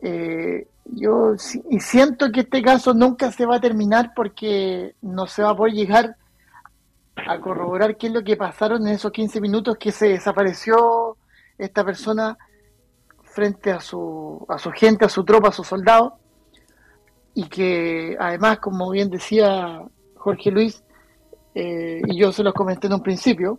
Eh, yo y siento que este caso nunca se va a terminar porque no se va a poder llegar a corroborar qué es lo que pasaron en esos 15 minutos que se desapareció esta persona frente a su, a su gente, a su tropa, a sus soldados, y que además, como bien decía Jorge Luis, eh, y yo se los comenté en un principio,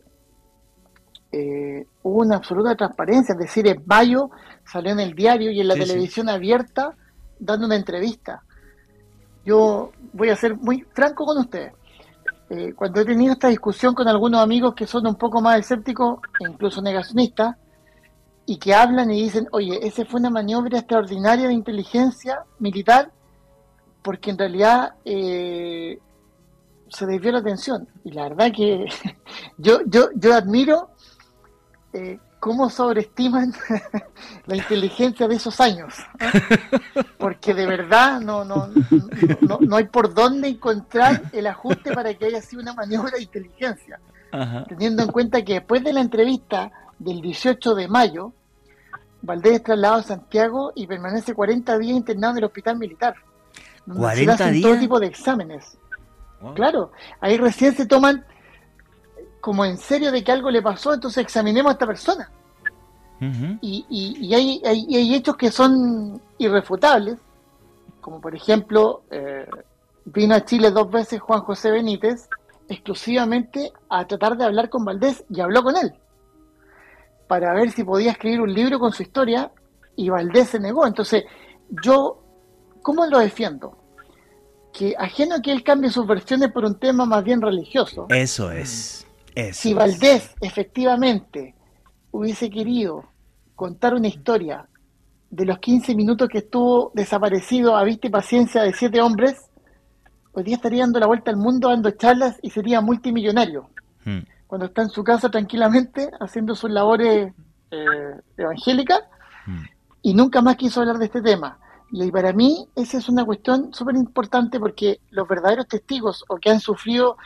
eh, hubo una absoluta transparencia, es decir, en mayo salió en el diario y en la televisión abierta dando una entrevista. Yo voy a ser muy franco con ustedes. Eh, cuando he tenido esta discusión con algunos amigos que son un poco más escépticos e incluso negacionistas, y que hablan y dicen, oye, esa fue una maniobra extraordinaria de inteligencia militar, porque en realidad eh, se desvió la atención. Y la verdad que *laughs* yo, yo, yo admiro eh, cómo sobreestiman *laughs* la inteligencia de esos años. ¿eh? Porque de verdad no, no, no, no, hay por dónde encontrar el ajuste para que haya sido una maniobra de inteligencia. Teniendo en cuenta que después de la entrevista del 18 de mayo, Valdés es trasladado a Santiago y permanece 40 días internado en el hospital militar. ¿40 días? todo tipo de exámenes. Claro, ahí recién se toman como en serio de que algo le pasó, entonces examinemos a esta persona. Y, y, hay, hay, hechos que son irrefutables, como por ejemplo, eh, vino a Chile dos veces Juan José Benítez exclusivamente a tratar de hablar con Valdés y habló con él para ver si podía escribir un libro con su historia y Valdés se negó. Entonces, yo, ¿cómo lo defiendo? Que ajeno a que él cambie sus versiones por un tema más bien religioso. Eso es. Si Valdés efectivamente hubiese querido contar una historia de los 15 minutos que estuvo desaparecido a vista y paciencia de siete hombres, hoy día estaría dando la vuelta al mundo dando charlas y sería multimillonario. Hmm cuando está en su casa tranquilamente haciendo sus labores eh, evangélicas mm. y nunca más quiso hablar de este tema. Y para mí esa es una cuestión súper importante porque los verdaderos testigos o que han sufrido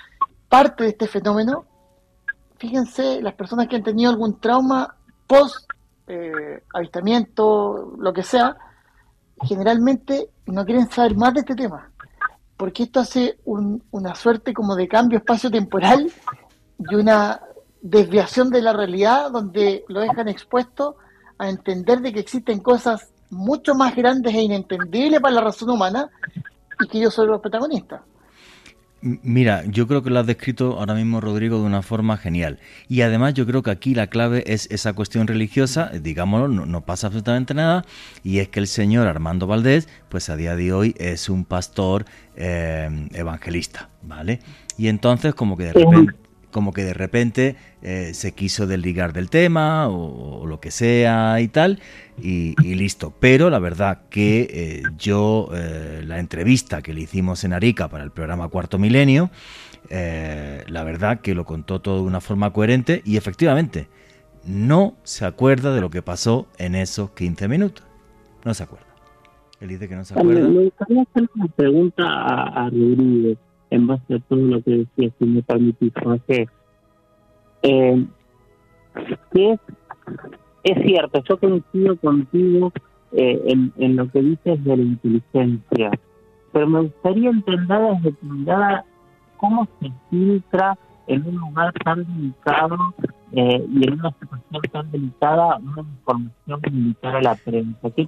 parte de este fenómeno, fíjense, las personas que han tenido algún trauma post eh, avistamiento, lo que sea, generalmente no quieren saber más de este tema, porque esto hace una suerte como de cambio espacio-temporal y una desviación de la realidad donde lo dejan expuesto a entender de que existen cosas mucho más grandes e inentendibles para la razón humana y que yo soy los protagonistas. Mira, yo creo que lo has descrito ahora mismo, Rodrigo, de una forma genial. Y además yo creo que aquí la clave es esa cuestión religiosa, digámoslo, no, pasa absolutamente nada, y es que el señor Armando Valdés, pues a día de hoy es un pastor eh, evangelista, ¿vale? Y entonces como que de repente como que de repente eh, se quiso desligar del tema o, lo que sea y tal, y, listo. Pero la verdad que eh, yo, eh, la entrevista que le hicimos en Arica para el programa Cuarto Milenio, la verdad que lo contó todo de una forma coherente y efectivamente no se acuerda de lo que pasó en esos 15 minutos. No se acuerda. Él dice que no se acuerda. Me gustaría hacer una pregunta a, a en base a todo lo que decía, si me permitís, Jorge. Eh, que es, es cierto, yo coincido contigo eh, en, en lo que dices de la inteligencia, pero me gustaría entender desde tu mirada cómo se filtra en un lugar tan delicado eh, y en una situación tan delicada una información militar a la prensa. ¿Qué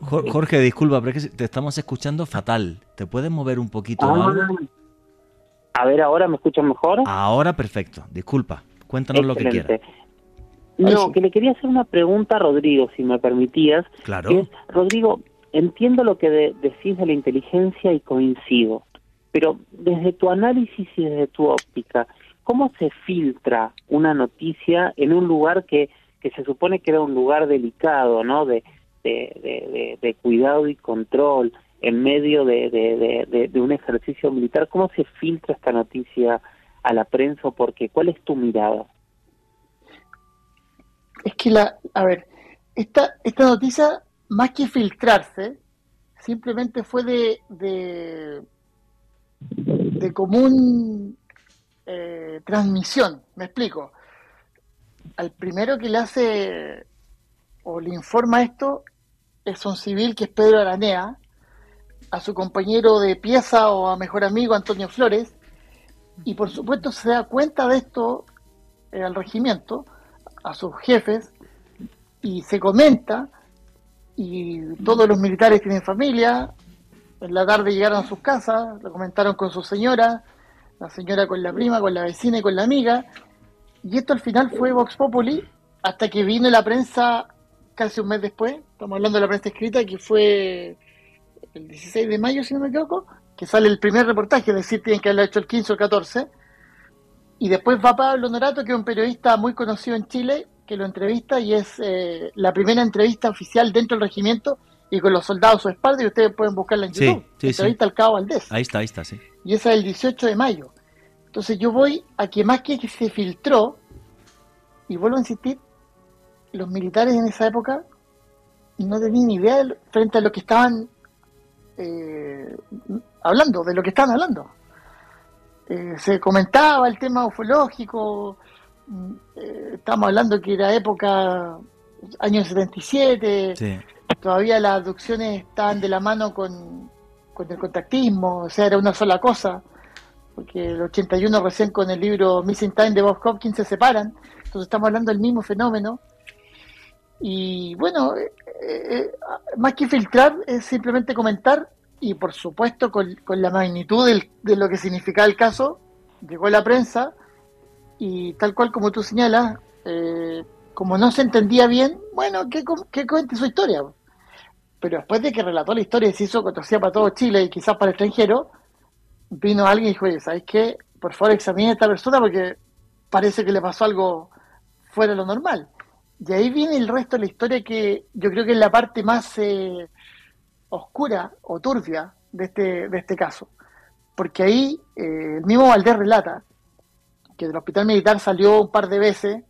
Jorge, disculpa, pero es que te estamos escuchando fatal. ¿Te puedes mover un poquito? Ah, a ver, ¿ahora me escuchan mejor? Ahora perfecto, disculpa. Cuéntanos lo que quieras. No, que le quería hacer una pregunta a Rodrigo, si me permitías. Claro. Rodrigo, entiendo lo que decís de la inteligencia y coincido, pero desde tu análisis y desde tu óptica, ¿cómo se filtra una noticia en un lugar que, que se supone que era un lugar delicado, ¿no? De, de, de, de cuidado y control, en medio de, un ejercicio militar. ¿Cómo se filtra esta noticia a la prensa? Porque, ¿Cuál es tu mirada? es que la, a ver, esta, esta noticia, más que filtrarse, simplemente fue de, de, de común eh, transmisión, me explico. Al primero que le hace o le informa esto es un civil que es Pedro Aranea, a su compañero de pieza o a mejor amigo Antonio Flores, y por supuesto se da cuenta de esto eh, al regimiento, a sus jefes, y se comenta, y todos los militares tienen familia, en la tarde llegaron a sus casas, lo comentaron con su señora, la señora con la prima, con la vecina y con la amiga, y esto al final fue Vox Populi, hasta que vino la prensa casi un mes después, estamos hablando de la prensa escrita, que fue el 16 de mayo, si no me equivoco, que sale el primer reportaje, es decir, tienen que haberlo hecho el 15 o el 14, y después va Pablo Norato, que es un periodista muy conocido en Chile, que lo entrevista y es eh, la primera entrevista oficial dentro del regimiento y con los soldados a su espalda, y ustedes pueden buscarla en YouTube. Sí, sí, entrevista al cabo Valdés. Ahí está, ahí está, sí. Y esa es el 18 de mayo. Entonces yo voy a que más que se filtró, y vuelvo a insistir, los militares en esa época no tenían ni idea frente a lo que estaban eh, hablando, de lo que estaban hablando. Eh, se comentaba el tema ufológico, mm, eh, estamos hablando que era época, año 77, sí. todavía las abducciones estaban de la mano con, con el contactismo, o sea, era una sola cosa, porque el 81 recién con el libro Missing Time de Bob Hopkins se separan, entonces estamos hablando del mismo fenómeno. Y bueno, eh, eh, más que filtrar es simplemente comentar y por supuesto con, la magnitud del, de lo que significaba el caso, llegó la prensa y tal cual como tú señalas, eh, como no se entendía bien, bueno, que, que cuente su historia. Pero después de que relató la historia y se hizo conocida para todo Chile y quizás para el extranjero, vino alguien y dijo, oye, ¿sabes qué? Por favor examine a esta persona porque parece que le pasó algo fuera de lo normal. Y ahí viene el resto de la historia que yo creo que es la parte más eh, oscura o turbia de este, de este caso. Porque ahí eh, el mismo Valdés relata que del hospital militar salió un par de veces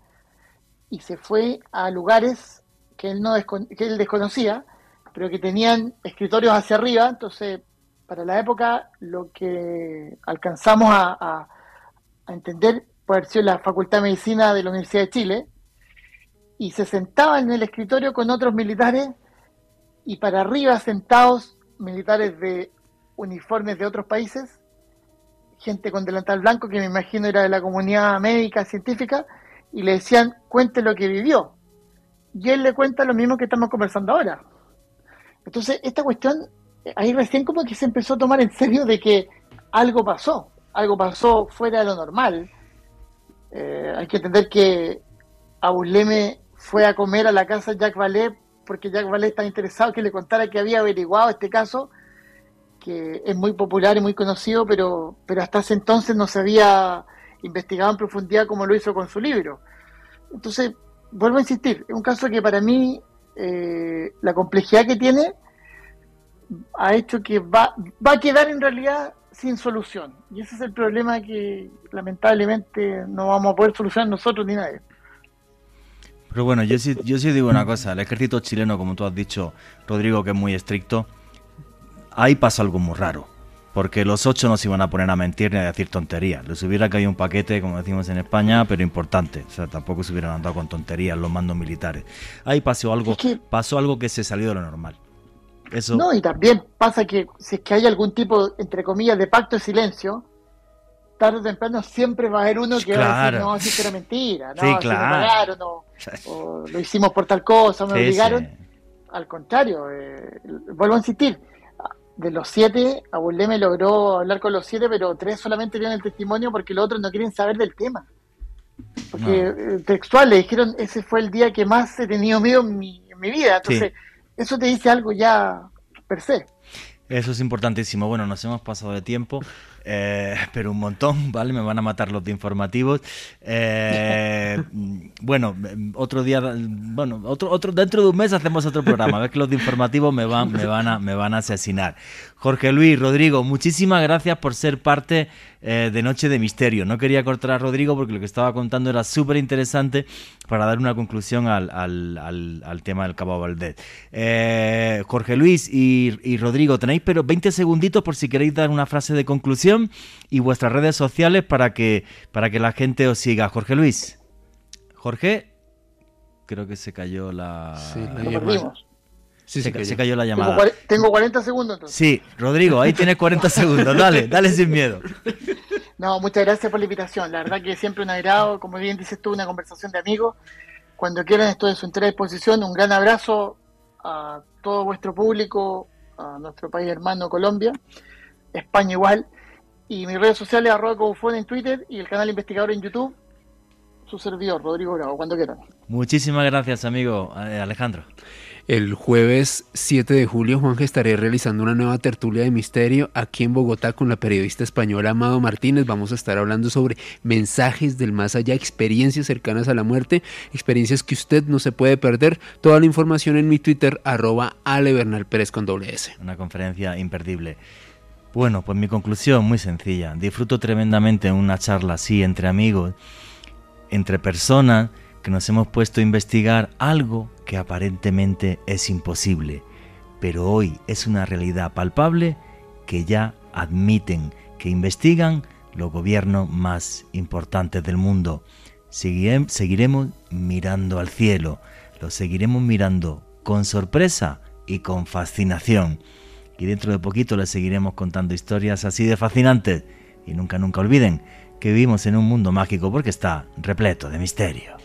y se fue a lugares que él, no que él desconocía, pero que tenían escritorios hacia arriba, entonces para la época lo que alcanzamos a, a, entender puede haber sido la Facultad de Medicina de la Universidad de Chile, y se sentaba en el escritorio con otros militares y para arriba sentados militares de uniformes de otros países, gente con delantal blanco que me imagino era de la comunidad médica, científica, y le decían, cuente lo que vivió. Y él le cuenta lo mismo que estamos conversando ahora. Entonces, esta cuestión, ahí recién como que se empezó a tomar en serio de que algo pasó, algo pasó fuera de lo normal. Eh, hay que entender que a Busleme fue a comer a la casa de Jacques Vallée porque Jacques Vallée estaba interesado que le contara que había averiguado este caso, que es muy popular y muy conocido, pero, pero hasta ese entonces no se había investigado en profundidad como lo hizo con su libro. Entonces, vuelvo a insistir, es un caso que para mí eh, la complejidad que tiene ha hecho que va, va a quedar en realidad sin solución. Y ese es el problema que lamentablemente no vamos a poder solucionar nosotros ni nadie. Pero bueno, yo sí, yo sí digo una cosa, el ejército chileno, como tú has dicho, Rodrigo, que es muy estricto, ahí pasa algo muy raro. Porque los ocho no se iban a poner a mentir ni a decir tonterías. Les hubiera caído un paquete, como decimos en España, pero importante. O sea, tampoco se hubieran andado con tonterías los mandos militares. Ahí pasó algo, Es que- pasó algo que se salió de lo normal. Eso, No, y también pasa que si es que hay algún tipo, entre comillas, de pacto de silencio, tarde o temprano siempre va a haber uno que va a Claro. decir, no, esto era mentira, no, Sí, si me claro. pagaron, o, *laughs* o lo hicimos por tal cosa, me Sí, obligaron. sí. Al contrario, eh, vuelvo a insistir, de los siete, Abueleme logró hablar con los siete, pero tres solamente dieron el testimonio porque los otros no quieren saber del tema. Porque eh, textual le dijeron, ese fue el día que más he tenido miedo en mi, en mi vida. Entonces, eso te dice algo ya per se. Eso es importantísimo. Bueno, nos hemos pasado de tiempo. Eh, *laughs* pero un montón, *laughs* ¿vale? Me van a matar los de informativos. Eh, *laughs* bueno, otro día, bueno, otro, otro, dentro de un mes hacemos otro programa. A ver que los de informativos me van, me van, a, me van a asesinar. Jorge Luis, Rodrigo, muchísimas gracias por ser parte eh, de Noche de Misterio. No quería cortar a Rodrigo porque lo que estaba contando era súper interesante para dar una conclusión al, al, tema del Cabo Valdés. Eh, Jorge Luis y, y, Rodrigo, tenéis pero 20 segunditos por si queréis dar una frase de conclusión y vuestras redes sociales para que, para que la gente os siga. Jorge Luis. Jorge, creo que se cayó la... Sí, la se, cayó la llamada. Tengo, 40 segundos entonces. Sí, Rodrigo, ahí tienes 40 segundos. Dale, dale sin miedo. *laughs* No, muchas gracias por la invitación. La verdad que siempre un agrado, como bien dices tú, una conversación de amigos. Cuando quieran estoy a su entera disposición. Un gran abrazo a todo vuestro público, a nuestro país hermano Colombia, España igual. Y mis redes sociales, arroba Cobufón en Twitter y el canal Investigador en YouTube. Su servidor, Rodrigo Bravo, cuando quieran. Muchísimas gracias, amigo eh, Alejandro. El jueves 7 de julio, Juanje, estaré realizando una nueva tertulia de misterio aquí en Bogotá con la periodista española Amado Martínez. Vamos a estar hablando sobre mensajes del más allá, experiencias cercanas a la muerte, experiencias que usted no se puede perder. Toda la información en mi Twitter, arroba Ale Pérez con doble S. Una conferencia imperdible. Bueno, pues mi conclusión muy sencilla. Disfruto tremendamente una charla así entre amigos, entre personas que nos hemos puesto a investigar algo que aparentemente es imposible, pero hoy es una realidad palpable que ya admiten, que investigan los gobiernos más importantes del mundo. seguiremos mirando al cielo, lo seguiremos mirando con sorpresa y con fascinación. Y dentro de poquito les seguiremos contando historias así de fascinantes. Y nunca, nunca olviden que vivimos en un mundo mágico porque está repleto de misterio.